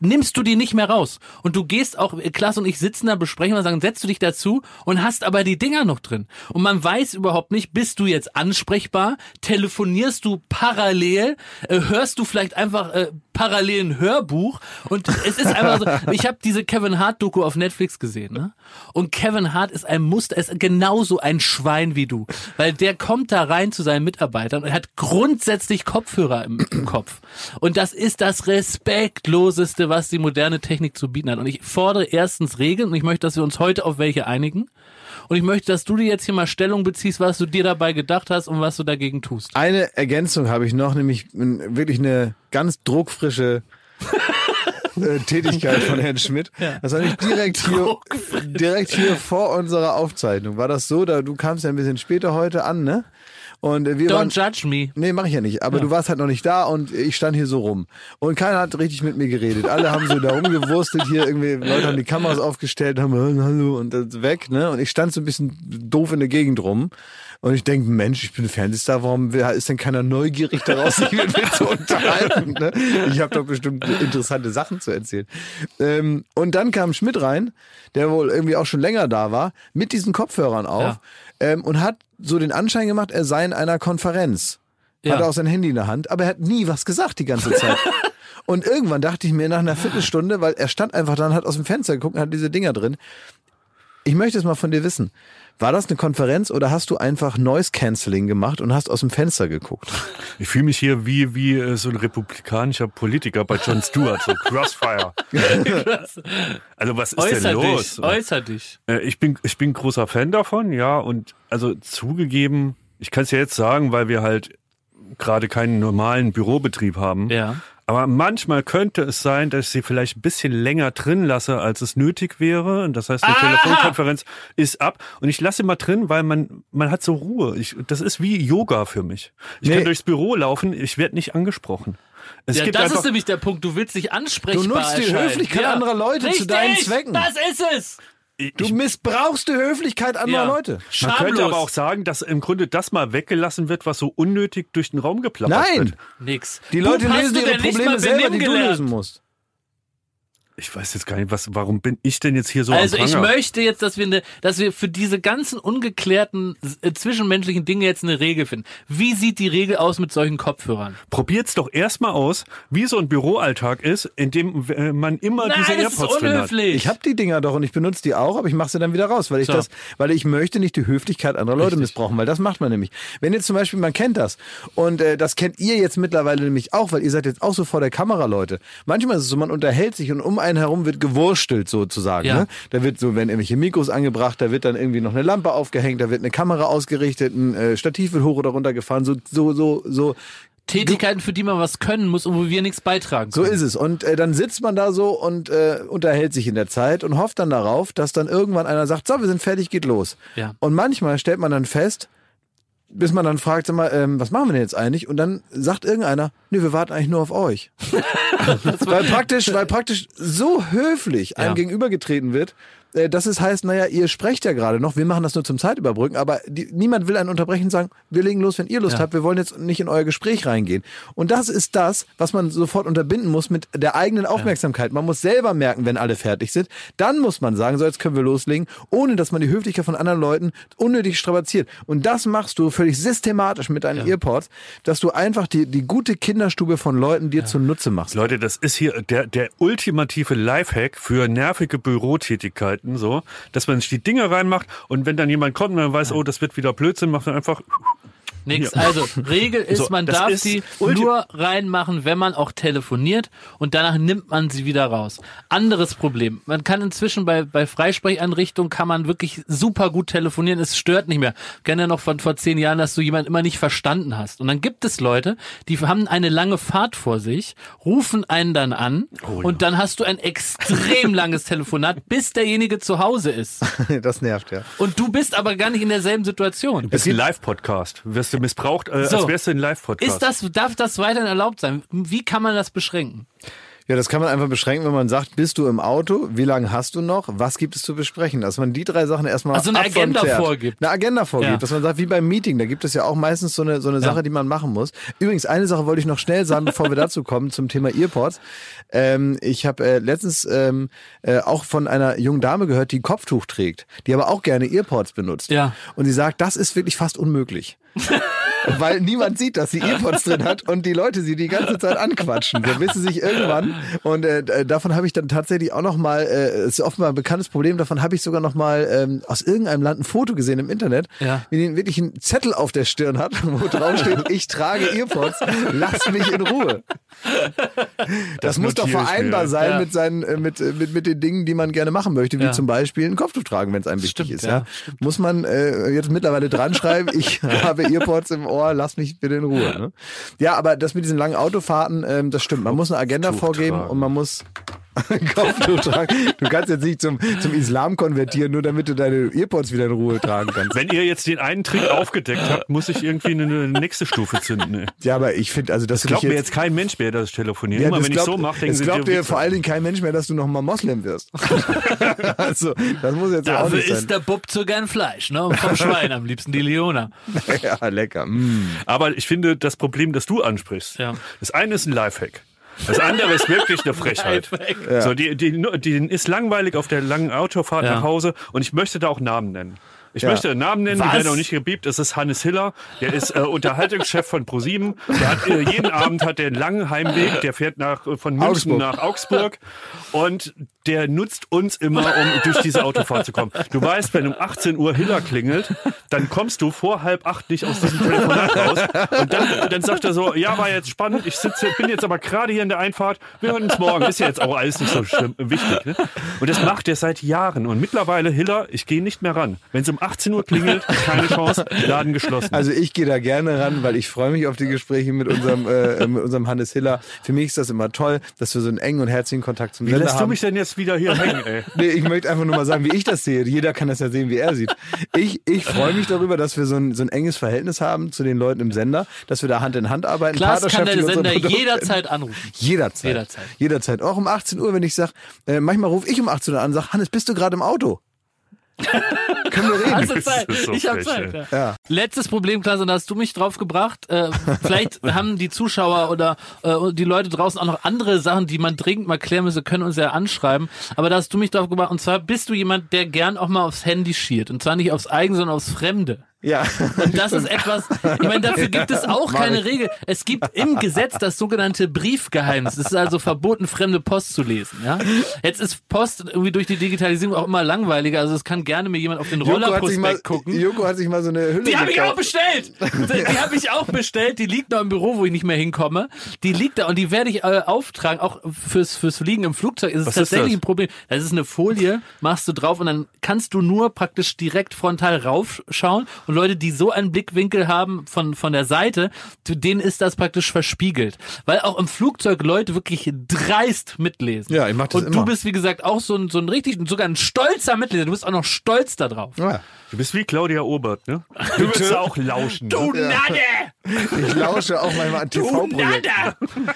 nimmst du die nicht mehr raus. Und du gehst auch, Klaas und ich sitzen da, besprechen und sagen, setzt du dich dazu und hast aber die Dinger noch drin. Und man weiß überhaupt nicht, bist du jetzt ansprechbar? Telefonierst du parallel? Äh, hörst du vielleicht einfach äh, parallel ein Hörbuch? Und es ist einfach so, [laughs] ich habe diese Kevin Hart Doku auf Netflix gesehen, ne? Und Kevin Hart ist ein Muster, ist genauso ein Schwein wie du. Weil der kommt da rein zu seinen Mitarbeitern und hat grundsätzlich Kopfhörer im, im Kopf. Und das ist das respektloseste, was die moderne Technik zu bieten hat. Und ich fordere erstens Regeln und ich möchte, dass wir uns heute auf welche einigen. Und ich möchte, dass du dir jetzt hier mal Stellung beziehst, was du dir dabei gedacht hast und was du dagegen tust. Eine Ergänzung habe ich noch, nämlich wirklich eine ganz druckfrische äh, [laughs] Tätigkeit von Herrn Schmidt. Das war nicht direkt hier, direkt hier vor unserer Aufzeichnung. War das so? Da, du kamst ja ein bisschen später heute an, ne? Und wir waren, Don't judge me. Nee, mache ich ja nicht. Aber du warst halt noch nicht da und ich stand hier so rum. Und keiner hat richtig mit mir geredet. Alle haben so da rumgewurstelt hier. Irgendwie Leute haben die Kameras aufgestellt, haben äh, hallo und das weg. Ne? Und ich stand so ein bisschen doof in der Gegend rum. Und ich denke, Mensch, ich bin Fernsehstar, warum ist denn keiner neugierig daraus, sich mit mir zu unterhalten? Ne? Ich habe doch bestimmt interessante Sachen zu erzählen. Ähm, und dann kam Schmidt rein, der wohl irgendwie auch schon länger da war, mit diesen Kopfhörern auf Ja. Ähm, und hat so den Anschein gemacht, er sei in einer Konferenz. Ja. Hat auch sein Handy in der Hand, aber er hat nie was gesagt die ganze Zeit. [laughs] und irgendwann dachte ich mir nach einer Viertelstunde, weil er stand einfach da und hat aus dem Fenster geguckt und hat diese Dinger drin. Ich möchte es mal von dir wissen. War das eine Konferenz oder hast du einfach Noise Cancelling gemacht und hast aus dem Fenster geguckt? Ich fühle mich hier wie, wie äh, so ein republikanischer Politiker bei Jon Stewart, so Crossfire. also was ist denn Äußer los? dich, äußer dich. Äh, ich bin ich bin großer Fan davon, ja und also zugegeben, ich kann es ja jetzt sagen, weil wir halt gerade keinen normalen Bürobetrieb haben. Ja. Aber manchmal könnte es sein, dass ich sie vielleicht ein bisschen länger drin lasse, als es nötig wäre. Und das heißt, eine Aha! Telefonkonferenz ist ab. Und ich lasse sie mal drin, weil man, man hat so Ruhe. Ich, das ist wie Yoga für mich. Ich Nee. kann durchs Büro laufen, ich werde nicht angesprochen. Es Ja, gibt das einfach, ist nämlich der Punkt. Du willst dich ansprechbar Du nutzt die. Höflichkeit anderer Leute zu Richtig, deinen Zwecken. Das ist es. Ich, Du missbrauchst die Höflichkeit anderer Ja. Leute. man Schamlos. könnte aber auch sagen, dass im Grunde das mal weggelassen wird, was so unnötig durch den Raum geplappert Nein, wird. Nix. die Leute lösen ihre Probleme selber, die du lösen musst. Ich weiß jetzt gar nicht, was, warum bin ich denn jetzt hier so Also am ich möchte jetzt, dass wir, ne, dass wir für diese ganzen ungeklärten äh, zwischenmenschlichen Dinge jetzt eine Regel finden. Wie sieht die Regel aus mit solchen Kopfhörern? Probiert's doch erstmal aus, wie so ein Büroalltag ist, in dem äh, man immer diese Nein, das ist AirPods unhöflich. Ich habe die Dinger doch und ich benutze die auch, aber ich mache sie dann wieder raus, weil ich So. das, weil ich möchte nicht die Höflichkeit anderer Leute Richtig. missbrauchen, weil das macht man nämlich. Wenn jetzt zum Beispiel, man kennt das und äh, das kennt ihr jetzt mittlerweile nämlich auch, weil ihr seid jetzt auch so vor der Kamera, Leute. Manchmal ist es so, man unterhält sich und um einen herum wird gewurstelt sozusagen. Ja. Ne? Da wird so, werden irgendwelche Mikros angebracht, da wird dann irgendwie noch eine Lampe aufgehängt, da wird eine Kamera ausgerichtet, ein äh, Stativ wird hoch oder runter gefahren, so so so so Tätigkeiten, für die man was können muss und wo wir nichts beitragen So können. ist es. Und äh, dann sitzt man da so und äh, unterhält sich in der Zeit und hofft dann darauf, dass dann irgendwann einer sagt, so, wir sind fertig, geht los. Ja. Und manchmal stellt man dann fest, bis man dann fragt, sag mal, ähm, was machen wir denn jetzt eigentlich? Und dann sagt irgendeiner, nee, wir warten eigentlich nur auf euch. [laughs] weil praktisch, weil praktisch so höflich einem Ja. gegenübergetreten wird, dass es heißt, naja, ihr sprecht ja gerade noch, wir machen das nur zum Zeitüberbrücken, aber die, niemand will einen unterbrechen und sagen, wir legen los, wenn ihr Lust Ja. habt, wir wollen jetzt nicht in euer Gespräch reingehen. Und das ist das, was man sofort unterbinden muss mit der eigenen Aufmerksamkeit. Man muss selber merken, wenn alle fertig sind. Dann muss man sagen, so jetzt können wir loslegen, ohne dass man die Höflichkeit von anderen Leuten unnötig strapaziert. Und das machst du völlig systematisch mit deinen Earpods, dass du einfach die, die gute Kinderstube von Leuten dir zunutze machst. Leute, das ist hier der, der ultimative Lifehack für nervige Bürotätigkeiten, so, dass man sich die Dinge reinmacht und wenn dann jemand kommt und dann weiß, oh, das wird wieder Blödsinn, macht man einfach Nix. Ja. Also, Regel [laughs] ist, So, man darf ist sie ulti- nur reinmachen, wenn man auch telefoniert und danach nimmt man sie wieder raus. Anderes Problem. Man kann inzwischen bei, bei Freisprecheinrichtungen kann man wirklich super gut telefonieren. Es stört nicht mehr. Ich kenne ja noch von vor zehn Jahren, dass du jemanden immer nicht verstanden hast. Und dann gibt es Leute, die haben eine lange Fahrt vor sich, rufen einen dann an Oh und dann hast du ein extrem [laughs] langes Telefonat, bis derjenige zu Hause ist. [laughs] Das nervt, ja. Und du bist aber gar nicht in derselben Situation. Das ist ein Live-Podcast. Wirst du missbraucht, äh, So. als wärst du ein Live-Podcast. Ist das, darf das weiterhin erlaubt sein? Wie kann man das beschränken? Ja, das kann man einfach beschränken, wenn man sagt, bist du im Auto? Wie lange hast du noch? Was gibt es zu besprechen? Dass man die drei Sachen erstmal Also eine Agenda klärt. vorgibt. Eine Agenda vorgibt. Ja. Dass man sagt, wie beim Meeting, da gibt es ja auch meistens so eine, so eine Sache, die man machen muss. Übrigens, eine Sache wollte ich noch schnell sagen, bevor wir dazu kommen, zum Thema Earpods. Ähm, ich habe äh, letztens ähm, äh, auch von einer jungen Dame gehört, die ein Kopftuch trägt, die aber auch gerne Earpods benutzt. Ja. Und sie sagt, das ist wirklich fast unmöglich. [laughs] Weil niemand sieht, dass sie [laughs] Earpods drin hat und die Leute sie die ganze Zeit anquatschen. So bis sie sich irgendwann und äh, davon habe ich dann tatsächlich auch noch mal, äh, ist offenbar ein bekanntes Problem, davon habe ich sogar noch mal ähm, aus irgendeinem Land ein Foto gesehen im Internet, Ja. wie die wirklich einen Zettel auf der Stirn hat, [laughs] wo drauf steht, ich trage Earpods, lass mich in Ruhe. Das, muss doch vereinbar mir. sein Ja. mit seinen äh, mit, äh, mit mit den Dingen, die man gerne machen möchte, wie Ja. zum Beispiel ein Kopftuch tragen, wenn es einem wichtig Stimmt, ist. Ja, muss man äh, jetzt mittlerweile dran schreiben, ich [laughs] habe Earpods im Ohr, lass mich bitte in Ruhe. Ne? Ja, aber das mit diesen langen Autofahrten, ähm, das stimmt. Man muss eine Agenda Kopftuch vorgeben tragen. und man muss [laughs] Kopftuch tragen. Du kannst jetzt nicht zum, zum Islam konvertieren, nur damit du deine Earpods wieder in Ruhe tragen kannst. Wenn ihr jetzt den einen Trick aufgedeckt habt, muss ich irgendwie eine, eine nächste Stufe zünden. ey. Ja, aber ich finde, also dass du Glaubt dich mir jetzt kein Mensch mehr, dass ich telefoniere. Ja, Immer das wenn glaubt, ich so mache, denken es sie glaubt dir vor allen Dingen kein Mensch mehr, dass du noch mal Moslem wirst. [laughs] also, das muss jetzt ja auch Dafür nicht sein. isst der Bub zu gern Fleisch, ne? Und vom Schwein am liebsten die Leona. [laughs] ja, lecker. Mm. Aber ich finde das Problem, das du ansprichst, Ja. das eine ist ein Lifehack. Das andere ist wirklich eine Frechheit. [laughs] Lifehack. So, die, die, die ist langweilig auf der langen Autofahrt Ja. nach Hause und ich möchte da auch Namen nennen. Ich Ja. möchte Namen nennen, die Was? werden auch nicht gebiebt. Es ist Hannes Hiller, der ist äh, Unterhaltungschef von ProSieben. Der hat äh, jeden Abend hat der einen langen Heimweg, der fährt nach äh, von München Augsburg. nach Augsburg und der nutzt uns immer, um [laughs] durch diese Autofahrt zu kommen. Du weißt, wenn um 18 Uhr Hiller klingelt, dann kommst du vor halb acht nicht aus diesem Telefonat raus. Und dann, dann sagt er so, ja, war jetzt spannend, ich sitze, bin jetzt aber gerade hier in der Einfahrt, wir hören uns morgen. Ist ja jetzt auch alles nicht so schlimm, wichtig. Ne? Und das macht er seit Jahren. Und mittlerweile, Hiller, ich gehe nicht mehr ran. Wenn es um 18 Uhr klingelt, keine Chance, Laden geschlossen. Also ich gehe da gerne ran, weil ich freue mich auf die Gespräche mit unserem, äh, mit unserem Hannes Hiller. Für mich ist das immer toll, dass wir so einen engen und herzigen Kontakt zum Wie Sender lässt du haben. mich denn jetzt wieder hier hängen, ey? [laughs] Nee, ich möchte einfach nur mal sagen, wie ich das sehe. Jeder kann das ja sehen, wie er sieht. Ich, ich freue mich darüber, dass wir so ein, so ein enges Verhältnis haben zu den Leuten im Sender, dass wir da Hand in Hand arbeiten. Klaas kann der Sender jederzeit anrufen. Jederzeit. Jederzeit. Jederzeit. Auch um 18 Uhr, wenn ich sage, äh, manchmal rufe ich um 18 Uhr an und sage, Hannes, bist du gerade im Auto? Können wir reden? Hast du Zeit? so ich habe Zeit. Ja. Ja. Letztes Problem, Klaas, und da hast du mich drauf gebracht. Äh, vielleicht [laughs] haben die Zuschauer oder äh, die Leute draußen auch noch andere Sachen, die man dringend mal klären müsse, können uns ja anschreiben. Aber da hast du mich drauf gebracht. Und zwar bist du jemand, der gern auch mal aufs Handy schielt. Und zwar nicht aufs eigene, sondern aufs Fremde. Ja. Und das ist etwas, ich meine, dafür gibt es auch Mach keine ich. Regel. Es gibt im Gesetz das sogenannte Briefgeheimnis. Es ist also verboten, fremde Post zu lesen. Ja? Jetzt ist Post irgendwie durch die Digitalisierung auch immer langweiliger. Also es kann gerne mir jemand auf den Joko hat, sich mal, Rollerprospekt gucken. Joko hat sich mal so eine Hülle Die habe ich auch bestellt. Die habe ich auch bestellt. Die liegt noch im Büro, wo ich nicht mehr hinkomme. Die liegt da und die werde ich äh, auftragen. Auch fürs, fürs Fliegen im Flugzeug ist es Was ist tatsächlich das? ein Problem. Das ist eine Folie, machst du drauf und dann kannst du nur praktisch direkt frontal raufschauen. Und Leute, die so einen Blickwinkel haben von, von der Seite, zu denen ist das praktisch verspiegelt. Weil auch im Flugzeug Leute wirklich dreist mitlesen. Ja, ich mach das Und du immer. bist, wie gesagt, auch so ein, so ein richtig, sogar ein stolzer Mitleser. Du bist auch noch stolz da drauf. Ja. Du bist wie Claudia Obert, ne? Du willst auch lauschen. Du ne? Nade! Ich lausche auch manchmal an Du TV-Projekten.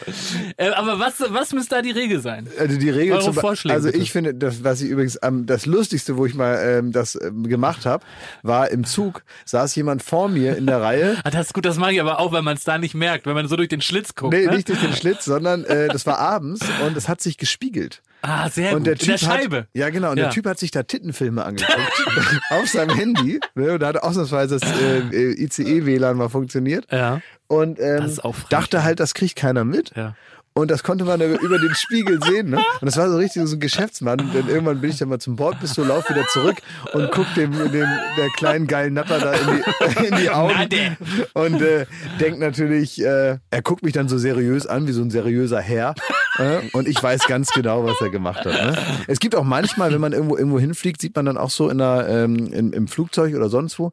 Äh, aber was, was müsste da die Regel sein? Also die Regel Eure zum Vorschläge, Also bitte. ich finde, das, was ich übrigens am das Lustigste, wo ich mal ähm, das ähm, gemacht habe, war im Zug, saß jemand vor mir in der Reihe. [laughs] Ah, das ist gut, das mache ich aber auch, weil man es da nicht merkt, wenn man so durch den Schlitz guckt. Nee, ne? nicht durch den Schlitz, sondern äh, das war abends und es hat sich gespiegelt. Ah, sehr Und gut. der In Typ der Scheibe. Hat, ja, genau. Und Ja. der Typ hat sich da Tittenfilme angeguckt [laughs] auf seinem Handy. Ne, und da hat ausnahmsweise das äh, ICE-WLAN mal funktioniert. Ja. Und ähm, Das ist auch frech, dachte halt, das kriegt keiner mit. Ja. Und das konnte man über den Spiegel sehen. Ne? Und das war so richtig so ein Geschäftsmann. Dann irgendwann bin ich dann mal zum Bordbistro, lauf wieder zurück und guck dem, dem der kleinen geilen Natter da in die, [laughs] in die Augen. Nade. Und äh, denkt natürlich, äh, er guckt mich dann so seriös an, wie so ein seriöser Herr. Äh, und ich weiß ganz genau, was er gemacht hat. Ne? Es gibt auch manchmal, wenn man irgendwo irgendwo hinfliegt, sieht man dann auch so in der, ähm, im, im Flugzeug oder sonst wo,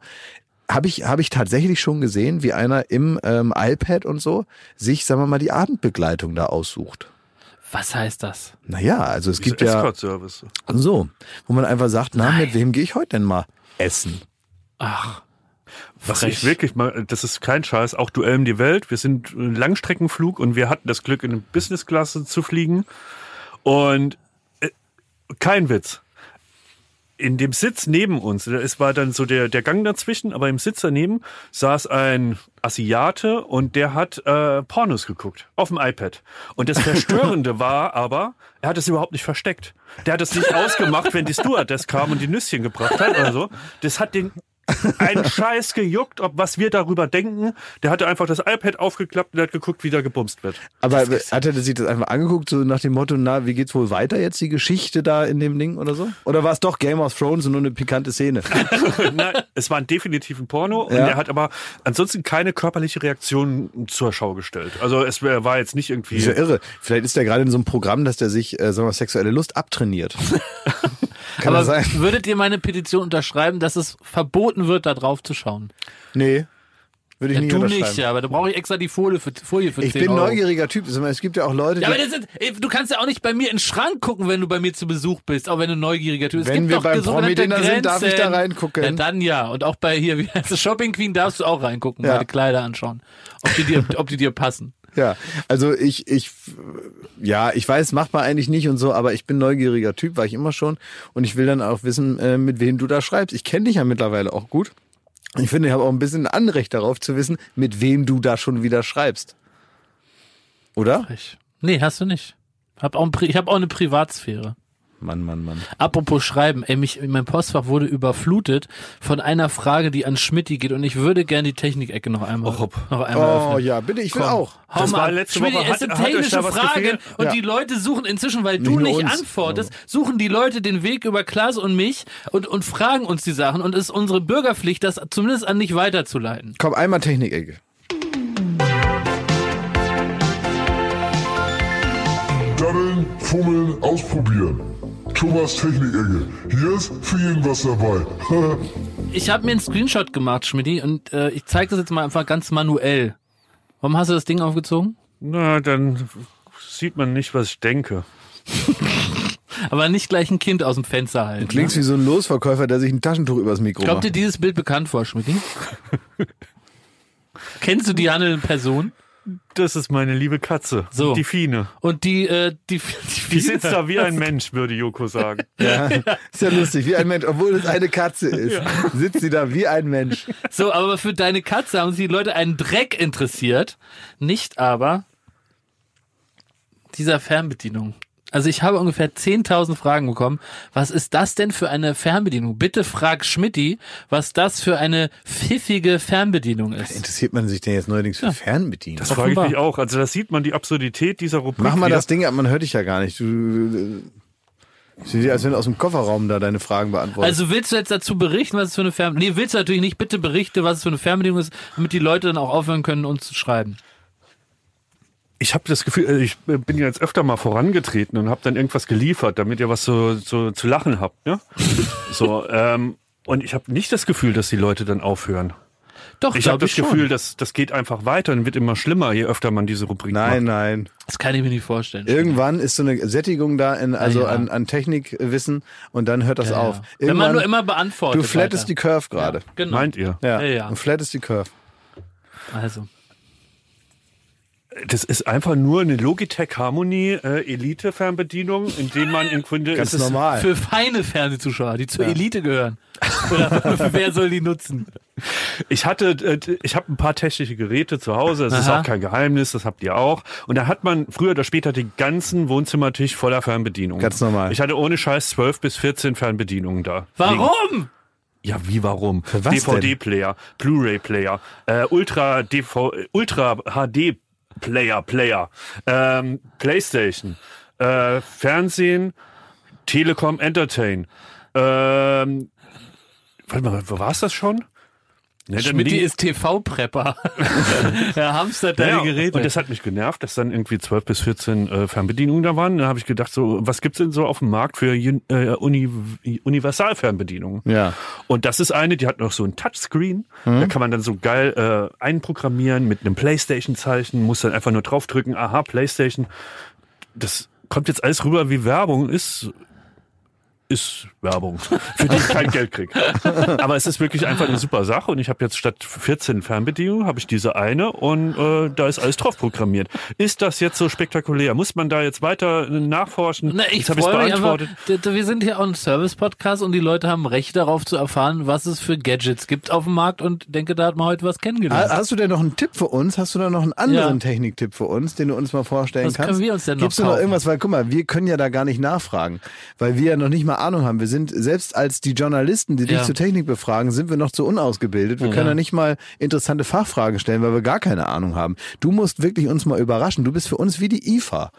habe ich, habe ich tatsächlich schon gesehen, wie einer im ähm, iPad und so sich, sagen wir mal, die Abendbegleitung da aussucht. Was heißt das? Naja, also es gibt Diese ja Escort-Service. so, wo man einfach sagt, na, mit wem gehe ich heute denn mal essen? Ach. Was ich wirklich mal, das ist kein Scheiß, auch Duell um die Welt. Wir sind einen Langstreckenflug und wir hatten das Glück, in eine Businessklasse zu fliegen. Und äh, kein Witz. In dem Sitz neben uns, es war dann so der, der Gang dazwischen, aber im Sitz daneben saß ein Asiate und der hat äh, Pornos geguckt auf dem iPad. Und das Verstörende [laughs] war aber, er hat es überhaupt nicht versteckt. Der hat es nicht [laughs] ausgemacht, wenn die Stewardess kam und die Nüsschen gebracht hat oder so. Das hat den ein Scheiß gejuckt, ob was wir darüber denken. Der hatte einfach das iPad aufgeklappt und hat geguckt, wie da gebumst wird. Aber hat er sich das einfach angeguckt, so nach dem Motto, na, wie geht's wohl weiter jetzt, die Geschichte da in dem Ding oder so? Oder war es doch Game of Thrones und nur eine pikante Szene? [laughs] Nein, es war definitiv ein Porno und Ja. er hat aber ansonsten keine körperliche Reaktion zur Schau gestellt. Also es war jetzt nicht irgendwie. Ist ja irre. Vielleicht ist der gerade in so einem Programm, dass der sich, äh, sagen wir, sexuelle Lust abtrainiert. [laughs] Kann aber sein? [laughs] würdet ihr meine Petition unterschreiben, dass es verboten wird, da drauf zu schauen? Nee. Würde ich Ja, nicht du nicht, ja, aber da brauche ich extra die Folie für, Folie für Ich 10 bin Euro. neugieriger Typ. Es gibt ja auch Leute, Ja, aber die, das ist, du kannst ja auch nicht bei mir in den Schrank gucken, wenn du bei mir zu Besuch bist, auch wenn du neugieriger bist. Es Wenn wir beim Promi-Dinner sind, darf ich da reingucken? Ja, dann ja. Und auch bei hier, wie heißt es, Shopping Queen darfst du auch reingucken, Ja. meine Kleider anschauen. Ob die dir, ob die dir passen. Ja, also ich, ich, ja, ich weiß, macht man eigentlich nicht und so, aber ich bin neugieriger Typ, war ich immer schon. Und ich will dann auch wissen, äh, mit wem du da schreibst. Ich kenne dich ja mittlerweile auch gut. Ich finde, ich habe auch ein bisschen Anrecht darauf zu wissen, mit wem du da schon wieder schreibst. Oder? Nee, hast du nicht. Hab auch ein, ich habe auch eine Privatsphäre. Mann, Mann, Mann. Apropos Schreiben, ey, mich, mein Postfach wurde überflutet von einer Frage, die an Schmidti geht und ich würde gerne die Technikecke noch einmal, hopp. noch einmal Oh öffnen. ja, bitte, ich will Komm. auch. Hau Das mal war letzte Schmidti, Woche. es Hat- sind technische Fragen und Ja. die Leute suchen inzwischen, weil du nicht uns. antwortest, suchen die Leute den Weg über Klaas und mich und, und fragen uns die Sachen und es ist unsere Bürgerpflicht, das zumindest an dich weiterzuleiten. Komm, einmal Technikecke. Daddeln, fummeln, ausprobieren. Thomas Technik-Ecke. Hier ist für jeden was dabei. [laughs] Ich habe mir einen Screenshot gemacht, Schmidti, und äh, ich zeige das jetzt mal einfach ganz manuell. Warum hast du das Ding aufgezogen? Na, dann sieht man nicht, was ich denke. [laughs] Aber nicht gleich ein Kind aus dem Fenster halten. Klingst wie so ein Losverkäufer, der sich ein Taschentuch übers Mikro Kommt dir macht. dieses Bild bekannt vor, Schmidti? [laughs] Kennst du die handelnde Person? Das ist meine liebe Katze. So. Die Fine. Und die, äh, die, die, Die sitzt da wie ein [laughs] Mensch, würde Joko sagen. Ja, ist ja lustig, wie ein Mensch. Obwohl es eine Katze ist, sitzt sie da wie ein Mensch. So, aber für deine Katze haben sich die Leute einen Dreck interessiert. Nicht aber dieser Fernbedienung. Also ich habe ungefähr 10.000 Fragen bekommen. Was ist das denn für eine Fernbedienung? Bitte frag Schmidti, was das für eine pfiffige Fernbedienung ist. Interessiert man sich denn jetzt neuerdings für Fernbedienung? Das frage ich mich auch. Also da sieht man die Absurdität dieser Rubrik. Mach mal wieder. das Ding ab, man hört dich ja gar nicht. Du, du, sieht dir, als wenn du aus dem Kofferraum da deine Fragen beantwortest. Also willst du jetzt dazu berichten, was es für eine Fernbedienung ist? Nee, willst du natürlich nicht. Bitte berichte, was es für eine Fernbedienung ist, damit die Leute dann auch aufhören können, uns zu schreiben. Ich habe das Gefühl, äh, ich bin ja jetzt öfter mal vorangetreten und habe dann irgendwas geliefert, damit ihr was so, so zu lachen habt. Ne? [laughs] so, ähm, und ich habe nicht das Gefühl, dass die Leute dann aufhören. Doch, Ich habe das schon. Gefühl, dass das geht einfach weiter und wird immer schlimmer, je öfter man diese Rubrik nein, macht. nein. Das kann ich mir nicht vorstellen. Irgendwann ist so eine Sättigung da in, also ja. an, an Technikwissen und dann hört das Ja, auf. ja. Wenn man Irgendwann- nur immer beantwortet. Du flattest weiter. die Curve gerade. Genau. Meint ihr? Ja, Ja, ja. du flattest die Curve. Also. Das ist einfach nur eine Logitech Harmony äh, Elite Fernbedienung, in dem man im Grunde Ganz ist- normal. Für feine Fernsehzuschauer, die zur Elite gehören. Oder [laughs] wer soll die nutzen? Ich hatte, äh, ich habe ein paar technische Geräte zu Hause, das ist Aha. auch kein Geheimnis, das habt ihr auch. Und da hat man früher oder später den ganzen Wohnzimmertisch voller Fernbedienungen. Ganz normal. Ich hatte ohne Scheiß 12 bis 14 Fernbedienungen da. Warum? Ja, wie warum? Für was DVD-Player, Blu-ray-Player, äh, Ultra, DV, Ultra HD Player, Player, ähm, Playstation, äh, Fernsehen, Telekom Entertain. Ähm, warte mal, wo war's das schon? Schmidt liegen- ist TV-Prepper. er [laughs] hamstert deine ja, Geräte. Und das hat mich genervt, dass dann irgendwie 12 bis 14 äh, Fernbedienungen da waren. Da habe ich gedacht, so, was gibt's denn so auf dem Markt für äh, Uni Universalfernbedienungen? Ja. Und das ist eine, die hat noch so ein Touchscreen. Da kann man dann so geil äh, einprogrammieren mit einem Playstation-Zeichen, muss dann einfach nur draufdrücken, aha, Playstation. Das kommt jetzt alles rüber wie Werbung, ist ist Werbung, [laughs] für die ich kein Geld krieg. Aber es ist wirklich einfach eine super Sache und ich habe jetzt statt 14 Fernbedienungen habe ich diese eine und äh, da ist alles drauf programmiert. Ist das jetzt so spektakulär? Muss man da jetzt weiter nachforschen? Na, ich habe es einfach. beantwortet. d- Wir sind hier auch ein Service-Podcast und die Leute haben Recht darauf zu erfahren, was es für Gadgets gibt auf dem Markt und denke, da hat man heute was kennengelernt. Ha- Hast du denn noch einen Tipp für uns? Hast du da noch einen anderen Ja. Techniktipp für uns, den du uns mal vorstellen Was kannst? können wir uns denn noch Gibt's da noch irgendwas? Weil guck mal, wir können ja da gar nicht nachfragen, weil wir ja noch nicht mal Ahnung haben. Wir sind selbst als die Journalisten, die dich Ja. zur Technik befragen, sind wir noch zu unausgebildet. Wir können ja nicht mal interessante Fachfragen stellen, weil wir gar keine Ahnung haben. Du musst wirklich uns mal überraschen. Du bist für uns wie die IFA.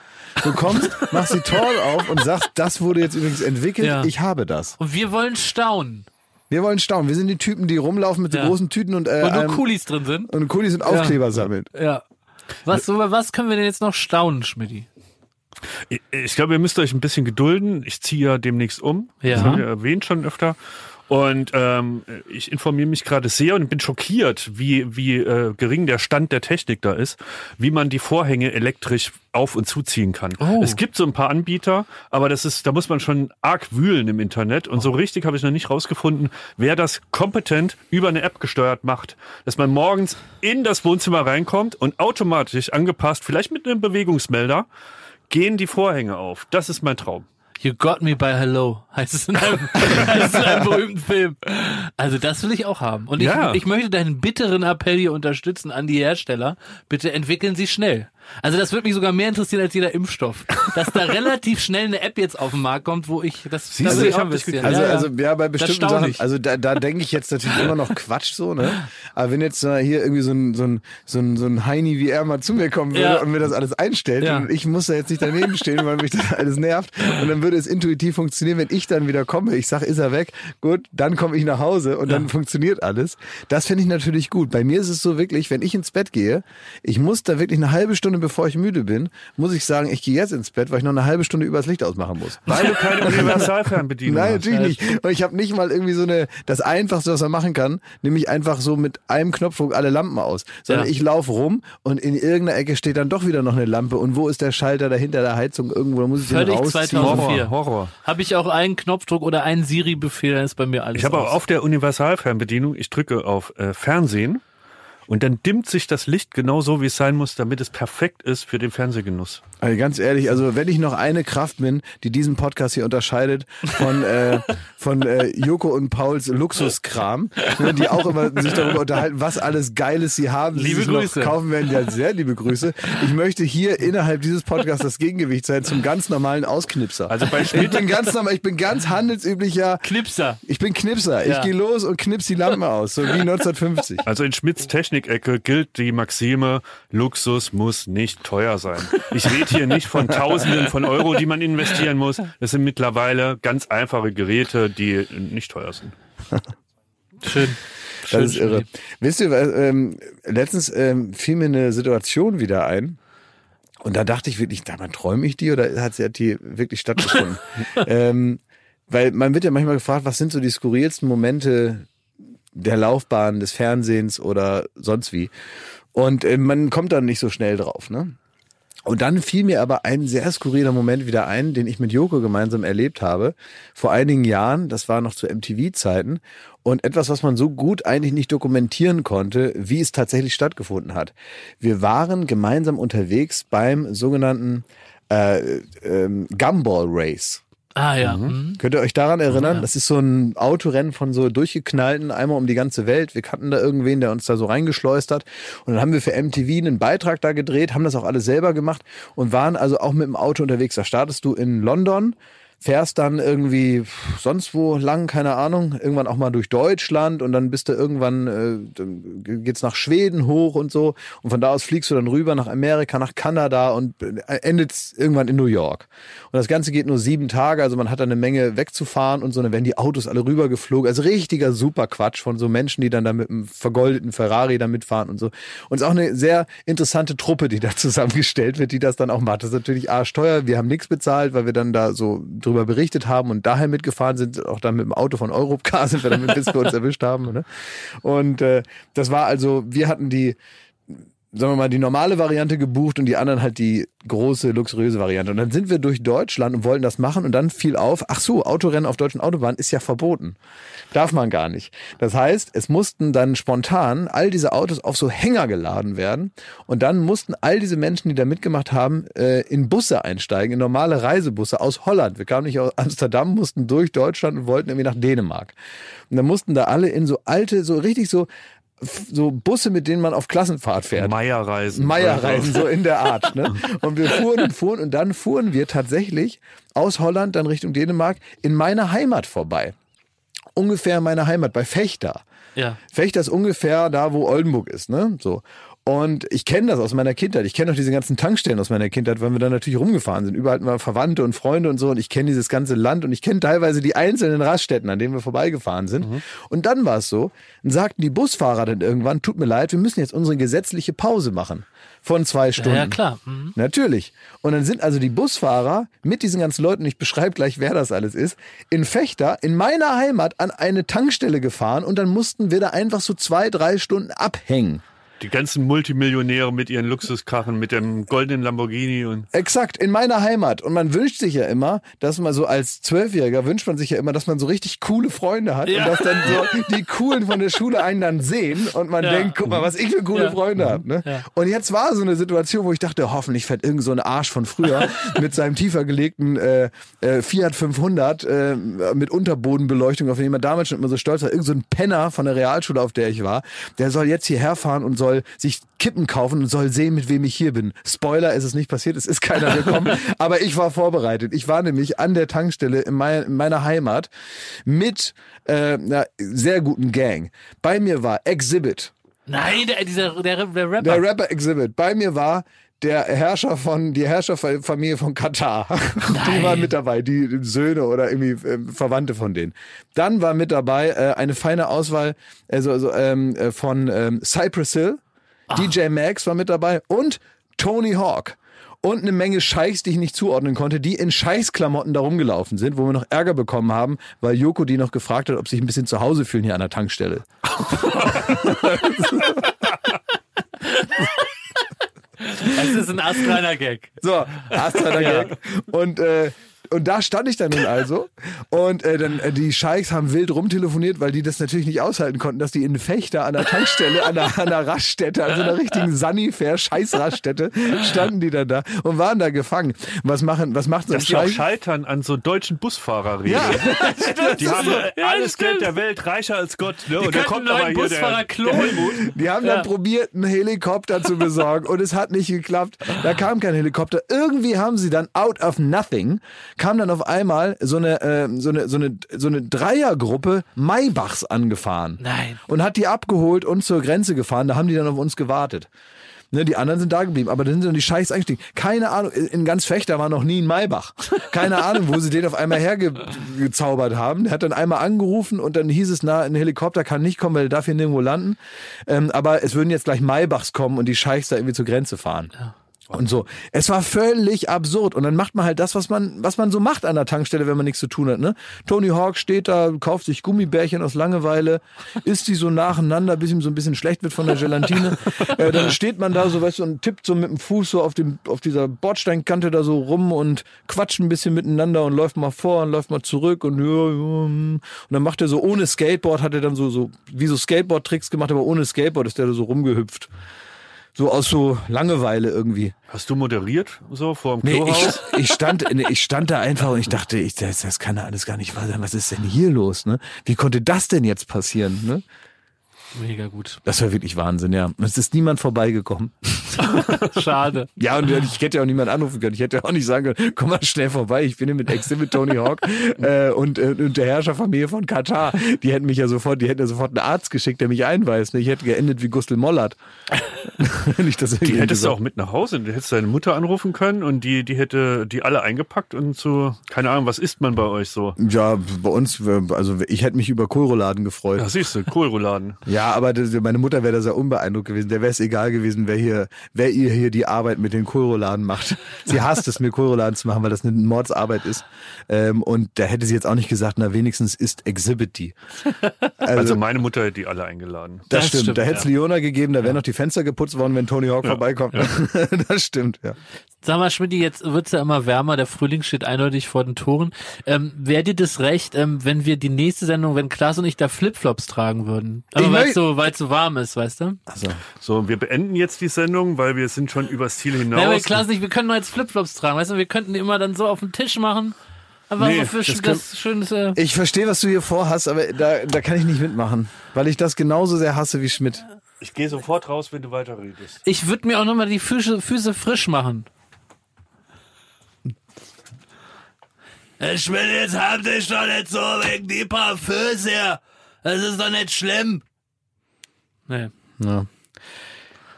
Du kommst, [laughs] machst die Tor auf und sagst, das wurde jetzt übrigens entwickelt. Ja. Ich habe das. und wir wollen staunen. Wir wollen staunen. Wir sind die Typen, die rumlaufen mit so Ja. großen Tüten und äh, Und nur einem- Coolies drin sind. und Kulis und Aufkleber sammeln. Ja. Was, über was können wir denn jetzt noch staunen, Schmidti? Ich- glaube, ihr müsst euch ein bisschen gedulden. Ich ziehe ja demnächst um. Ja. Das haben wir erwähnt schon öfter. Und ähm, ich informiere mich gerade sehr und bin schockiert, wie, wie äh, gering der Stand der Technik da ist, wie man die Vorhänge elektrisch auf- und zuziehen kann. Oh. Es gibt so ein paar Anbieter, aber das ist, da muss man schon arg wühlen im Internet. Und so richtig habe ich noch nicht rausgefunden, wer das kompetent über eine App gesteuert macht. Dass man morgens in das Wohnzimmer reinkommt und automatisch angepasst, vielleicht mit einem Bewegungsmelder, gehen die Vorhänge auf. Das ist mein Traum. You got me by hello, heißt es in einem, [laughs] heißt es in einem berühmten Film. Also das will ich auch haben. Und ich, Ja. ich möchte deinen bitteren Appell hier unterstützen an die Hersteller. Bitte entwickeln Sie schnell. Also das würde mich sogar mehr interessieren als jeder Impfstoff. Dass da relativ schnell eine App jetzt auf den Markt kommt, wo ich das, Siehst das du, ich auch ein bisschen. Also, ja, also ja, bei bestimmten Sachen, also da, da denke ich jetzt natürlich immer noch Quatsch so, ne? Aber wenn jetzt äh, hier irgendwie so ein, so ein, so ein, so ein Heini wie er mal zu mir kommen würde Ja. und mir das alles einstellt Ja. und ich muss da jetzt nicht daneben stehen, weil mich das alles nervt und dann würde es intuitiv funktionieren, wenn ich dann wieder komme, ich sag, ist er weg, gut, dann komme ich nach Hause und dann funktioniert alles. Das finde ich natürlich gut. Bei mir ist es so wirklich, wenn ich ins Bett gehe, ich muss da wirklich eine halbe Stunde, bevor ich müde bin, muss ich sagen, ich gehe jetzt ins Bett, weil ich noch eine halbe Stunde übers Licht ausmachen muss. Weil du keine Universalfernbedienung Nein, hast. natürlich nicht. Und ich habe nicht mal irgendwie so eine, das Einfachste, was man machen kann, nämlich einfach so mit einem Knopfdruck alle Lampen aus. Sondern Ja. ich laufe rum und in irgendeiner Ecke steht dann doch wieder noch eine Lampe. Und wo ist der Schalter dahinter der Heizung? Irgendwo, da muss ich den Völlig rausziehen. 2004. Horror, Horror. Habe ich auch einen Knopfdruck oder einen Siri-Befehl, dann ist bei mir alles Ich habe auch auf der Universalfernbedienung, ich drücke auf äh, Fernsehen und dann dimmt sich das Licht genau so, wie es sein muss, damit es perfekt ist für den Fernsehgenuss. Also ganz ehrlich, also wenn ich noch eine Kraft bin, die diesen Podcast hier unterscheidet von äh, von äh, Joko und Pauls Luxuskram, ne, die auch immer sich darüber unterhalten, was alles Geiles sie haben, sie Liebe sich noch Grüße. kaufen werden, ja sehr liebe Grüße. Ich möchte hier innerhalb dieses Podcasts das Gegengewicht sein zum ganz normalen Ausknipser. Also bei ich Schnitt, bin ganz normal, ich bin ganz handelsüblicher, Knipser. ich bin Knipser. Ich Ja. gehe los und knips die Lampen aus, so wie 1950. also in Schmidts Technikecke gilt die Maxime, Luxus muss nicht teuer sein. Ich rede hier nicht von Tausenden von Euro, die man investieren muss. Das sind mittlerweile ganz einfache Geräte, die nicht teuer sind. Schön. Das Schön, ist irre. schön. Wisst ihr, was, ähm, letztens ähm, fiel mir eine Situation wieder ein. Und da dachte ich wirklich, da man träume ich die oder hat sie hat die wirklich stattgefunden? [laughs] ähm, weil man wird ja manchmal gefragt, was sind so die skurrilsten Momente der Laufbahn, des Fernsehens oder sonst wie. Und äh, man kommt dann nicht so schnell drauf, ne? Und dann fiel mir aber ein sehr skurriler Moment wieder ein, den ich mit Joko gemeinsam erlebt habe. Vor einigen Jahren, das war noch zu MTV-Zeiten. Und etwas, was man so gut eigentlich nicht dokumentieren konnte, wie es tatsächlich stattgefunden hat. Wir waren gemeinsam unterwegs beim sogenannten äh, ähm, Gumball Race. Ah ja. Mhm. Könnt ihr euch daran erinnern? Das ist so ein Autorennen von so durchgeknallten, einmal um die ganze Welt. Wir kannten da irgendwen, der uns da so reingeschleust hat. Und dann haben wir für MTV einen Beitrag da gedreht, haben das auch alles selber gemacht und waren also auch mit dem Auto unterwegs. Da startest du in London, fährst dann irgendwie sonst wo lang, keine Ahnung, irgendwann auch mal durch Deutschland und dann bist du irgendwann, äh, dann geht's nach Schweden hoch und so und von da aus fliegst du dann rüber nach Amerika, nach Kanada und äh, endet irgendwann in New York. Und das Ganze geht nur sieben Tage, also man hat da eine Menge wegzufahren und so, dann werden die Autos alle rübergeflogen. Also richtiger super Quatsch von so Menschen, die dann da mit einem vergoldeten Ferrari da mitfahren und so. Und es ist auch eine sehr interessante Truppe, die da [laughs] zusammengestellt wird, die das dann auch macht. Das ist natürlich arschteuer. Wir haben nichts bezahlt, weil wir dann da so drüber berichtet haben und daher mitgefahren sind. Auch dann mit dem Auto von Europcar [laughs] sind wir dann bis wir uns erwischt haben. Ne? Und äh, das war also, wir hatten die sagen wir mal, die normale Variante gebucht und die anderen halt die große, luxuriöse Variante. Und dann sind wir durch Deutschland und wollten das machen und dann fiel auf, ach so, Autorennen auf deutschen Autobahnen ist ja verboten. Darf man gar nicht. Das heißt, es mussten dann spontan all diese Autos auf so Hänger geladen werden und dann mussten all diese Menschen, die da mitgemacht haben, äh, in Busse einsteigen, in normale Reisebusse aus Holland. Wir kamen nicht aus Amsterdam, mussten durch Deutschland und wollten irgendwie nach Dänemark. Und dann mussten da alle in so alte, so richtig so so Busse, mit denen man auf Klassenfahrt fährt. Meierreisen. Meierreisen, so in der Art. Ne? [laughs] Und wir fuhren und fuhren und dann fuhren wir tatsächlich aus Holland dann Richtung Dänemark in meine Heimat vorbei. Ungefähr meine Heimat bei Fechter. Ja. Fechter ist ungefähr da, wo Oldenburg ist, ne? So. Und ich kenne das aus meiner Kindheit. Ich kenne auch diese ganzen Tankstellen aus meiner Kindheit, weil wir da natürlich rumgefahren sind. Überall wir Verwandte und Freunde und so. Und ich kenne dieses ganze Land und ich kenne teilweise die einzelnen Raststätten, an denen wir vorbeigefahren sind. Und dann war es so, dann sagten die Busfahrer dann irgendwann, tut mir leid, wir müssen jetzt unsere gesetzliche Pause machen. Von zwei Stunden. Ja, klar. Mhm. Natürlich. Und dann sind also die Busfahrer mit diesen ganzen Leuten, ich beschreibe gleich, wer das alles ist, in Fechter, in meiner Heimat, an eine Tankstelle gefahren und dann mussten wir da einfach so zwei, drei Stunden abhängen. Die ganzen Multimillionäre mit ihren Luxuskarren, mit dem goldenen Lamborghini und Exakt, in meiner Heimat. Und man wünscht sich ja immer, dass man so als Zwölfjähriger wünscht man sich ja immer, dass man so richtig coole Freunde hat Ja. und dass dann so die Coolen von der Schule einen dann sehen und man Ja. denkt, guck mal, was ich für coole Ja. Freunde habe. Ne? Ja. Und jetzt war so eine Situation, wo ich dachte, hoffentlich fährt irgend so ein Arsch von früher [laughs] mit seinem tiefer gelegten äh, äh, Fiat 500 äh, mit Unterbodenbeleuchtung, auf den man damals schon immer so stolz war. Irgend so ein Penner von der Realschule, auf der ich war, der soll jetzt hierher fahren und soll soll sich Kippen kaufen und soll sehen, mit wem ich hier bin. Spoiler, es ist nicht passiert, es ist keiner gekommen, [laughs] aber ich war vorbereitet. Ich war nämlich an der Tankstelle in, mein, in meiner Heimat mit äh, einer sehr guten Gang. Bei mir war Exhibit, Nein, der, dieser, der, der Rapper. der Rapper Exhibit. Bei mir war der Herrscher von, die Herrscherfamilie von Katar. [laughs] Die waren mit dabei, die Söhne oder irgendwie äh, Verwandte von denen. Dann war mit dabei äh, eine feine Auswahl also, also, ähm, äh, von ähm, Cypress Hill, DJ Max war mit dabei und Tony Hawk. Und eine Menge Scheichs, die ich nicht zuordnen konnte, die in Scheißklamotten da rumgelaufen sind, wo wir noch Ärger bekommen haben, weil Joko die noch gefragt hat, ob sie sich ein bisschen zu Hause fühlen hier an der Tankstelle. [laughs] [laughs] Es ist ein astreiner Gag. So, Ja. Gag. Und, äh, und da stand ich dann nun also. [laughs] Und äh, dann äh, die Scheichs haben wild rumtelefoniert, weil die das natürlich nicht aushalten konnten, dass die in Fechter an der Tankstelle, an der, an der Raststätte, an so einer richtigen Sunnyfair Scheißraststätte, standen die dann da und waren da gefangen. Was machen, was macht so ein Scheich? scheitern an so deutschen Busfahrerregeln. Ja, [laughs] Die haben Ja, alles stimmt. Geld der Welt, reicher als Gott. Ne? Und da kommt aber hier der, der Helmut. Die haben dann Ja. probiert, einen Helikopter zu besorgen und es hat nicht geklappt. Da kam kein Helikopter. Irgendwie haben sie dann out of nothing, kam dann auf einmal so eine, äh, so eine, so eine, so eine Dreiergruppe Maybachs angefahren. Nein. Und hat die abgeholt und zur Grenze gefahren. Da haben die dann auf uns gewartet. Ne, die anderen sind da geblieben, aber dann sind dann die Scheiß eingestiegen. Keine Ahnung, in ganz Fechter war noch nie ein Maybach. Keine [laughs] Ahnung, wo sie den auf einmal hergezaubert haben. Der hat dann einmal angerufen und dann hieß es, na, ein Helikopter kann nicht kommen, weil der darf hier nirgendwo landen. Ähm, aber es würden jetzt gleich Maybachs kommen und die Scheichs da irgendwie zur Grenze fahren. Und so. Es war völlig absurd. Und dann macht man halt das, was man, was man so macht an der Tankstelle, wenn man nichts zu tun hat. Ne? Tony Hawk steht da, kauft sich Gummibärchen aus Langeweile, isst die so nacheinander, bis ihm so ein bisschen schlecht wird von der Gelatine. äh, dann steht man da so, weißt du, und tippt so mit dem Fuß so auf, dem, auf dieser Bordsteinkante da so rum und quatscht ein bisschen miteinander und läuft mal vor und läuft mal zurück und und dann macht er so ohne Skateboard, hat er dann so, so wie so Skateboard-Tricks gemacht, aber ohne Skateboard ist der da so rumgehüpft. So aus so Langeweile irgendwie. Hast du moderiert so vor dem Nee, Klohaus? ich, ich, stand, ich stand da einfach und ich dachte, ich, das, das kann ja alles gar nicht wahr sein. Was ist denn hier los? Ne? Wie konnte das denn jetzt passieren? Ne? Mega gut. Das war wirklich Wahnsinn, ja. Und es ist niemand vorbeigekommen. [laughs] Schade. Ja, und ich hätte ja auch niemand anrufen können. Ich hätte ja auch nicht sagen können, komm mal schnell vorbei, ich bin hier mit Exhibit Tony Hawk [laughs] äh, und, äh, und der Herrscherfamilie von Katar. Die hätten mich ja sofort, die hätten ja sofort einen Arzt geschickt, der mich einweist. Ne? Ich hätte geendet wie Gustl Mollert. [laughs] Wenn ich das Die hättest du auch mit nach Hause. Du hättest deine Mutter anrufen können und die, die hätte die alle eingepackt und so, keine Ahnung, was isst man bei euch so? Ja, bei uns, also ich hätte mich über Kohlrouladen gefreut. Ja, siehst du, Kohlrouladen. Ja, aber das, meine Mutter wäre da sehr unbeeindruckt gewesen. Der wäre es egal gewesen, wer hier, wer ihr hier die Arbeit mit den Kohlrouladen macht. [laughs] Sie hasst es, mir Kohlrouladen zu machen, weil das eine Mordsarbeit ist. Ähm, und da hätte sie jetzt auch nicht gesagt, na wenigstens ist Exhibit die. Also, Also meine Mutter hätte die alle eingeladen. das, das stimmt. stimmt, Da hätte es ja. Leona gegeben, da wären noch die Fenster geputzt worden, wenn Tony Hawk vorbeikommt. [laughs] das stimmt, ja. Sag mal, Schmidt, jetzt wird's ja immer wärmer, der Frühling steht eindeutig vor den Toren. Ähm, Wäre dir das recht, ähm, wenn wir die nächste Sendung, wenn Klaas und ich da Flipflops tragen würden? Ich Aber weil möcht- es so, weil's so warm ist, weißt du? Also, So, wir beenden jetzt die Sendung, weil wir sind schon übers Ziel hinaus. Nein, aber Klaas nicht, wir können nur jetzt Flipflops tragen, weißt du? Wir könnten die immer dann so auf den Tisch machen. Einfach Nee, so für das das, schönes, äh, ich verstehe, was du hier vorhast, aber da, da kann ich nicht mitmachen, weil ich das genauso sehr hasse wie Schmidt. ich gehe sofort raus, wenn du weiterredest. Ich würde mir auch nochmal die Füße, Füße frisch machen. Ich will jetzt hab dich doch nicht so wegen die paar Füße. Das ist doch nicht schlimm. Nee. Ja.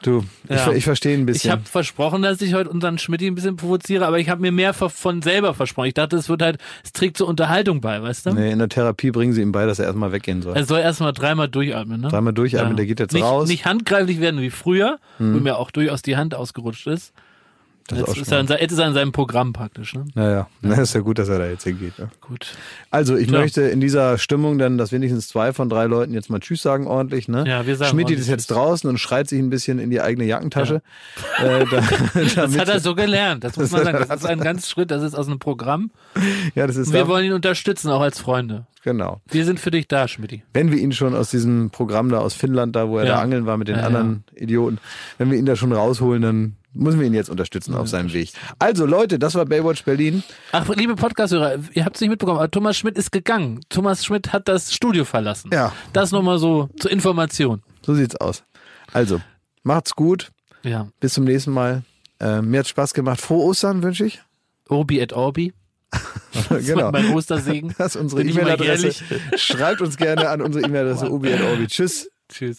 Du, ich, Ja. ver- ich verstehe ein Ich bisschen. habe versprochen, dass ich heute unseren Schmidt ein bisschen provoziere, aber ich habe mir mehr von selber versprochen. Ich dachte, es wird halt, es trägt zur Unterhaltung bei, weißt du? Nee, in der Therapie bringen sie ihm bei, dass er erstmal weggehen soll. Er soll erstmal dreimal durchatmen, ne? Dreimal durchatmen, der geht jetzt nicht, raus. Hm. Nicht handgreiflich werden wie früher, wo mir auch durchaus die Hand ausgerutscht ist. Das jetzt, ist er in, jetzt ist er in seinem Programm praktisch, ne? Naja, na, [laughs] ist ja gut, dass er da jetzt hingeht. Ja. Gut. Also, ich Klar. möchte in dieser Stimmung dann, dass wenigstens zwei von drei Leuten jetzt mal Tschüss sagen ordentlich. Ne? Ja, wir sagen Schmidt ist jetzt draußen und schreit sich ein bisschen in die eigene Jackentasche. Äh, da, [laughs] [laughs] Das hat er so gelernt. Das muss man sagen. Das ist ein ganz Schritt. Das ist aus einem Programm. ja, das ist Und wir ja, wollen ihn unterstützen, auch als Freunde. genau. Wir sind für dich da, Schmidti. Wenn wir ihn schon aus diesem Programm da aus Finnland, da wo er Ja. da angeln war mit den Ja, anderen Idioten, wenn wir ihn da schon rausholen, dann müssen wir ihn jetzt unterstützen auf seinem Weg. Also Leute, das war Baywatch Berlin. Ach, liebe Podcast-Hörer, ihr habt es nicht mitbekommen, aber Thomas Schmidt ist gegangen. Thomas Schmidt hat das Studio verlassen. Ja. Das nochmal so zur Information. So sieht's aus. Also, Macht's gut. Ja. Bis zum nächsten Mal. Äh, mir hat Spaß gemacht. Frohe Ostern wünsche ich. Obi et Orbi. [laughs] Das genau. mein Ostersegen. Das ist unsere E-Mail-Adresse. Schreibt uns gerne an unsere E-Mail-Adresse [laughs] obi.orbi. Tschüss. Tschüss.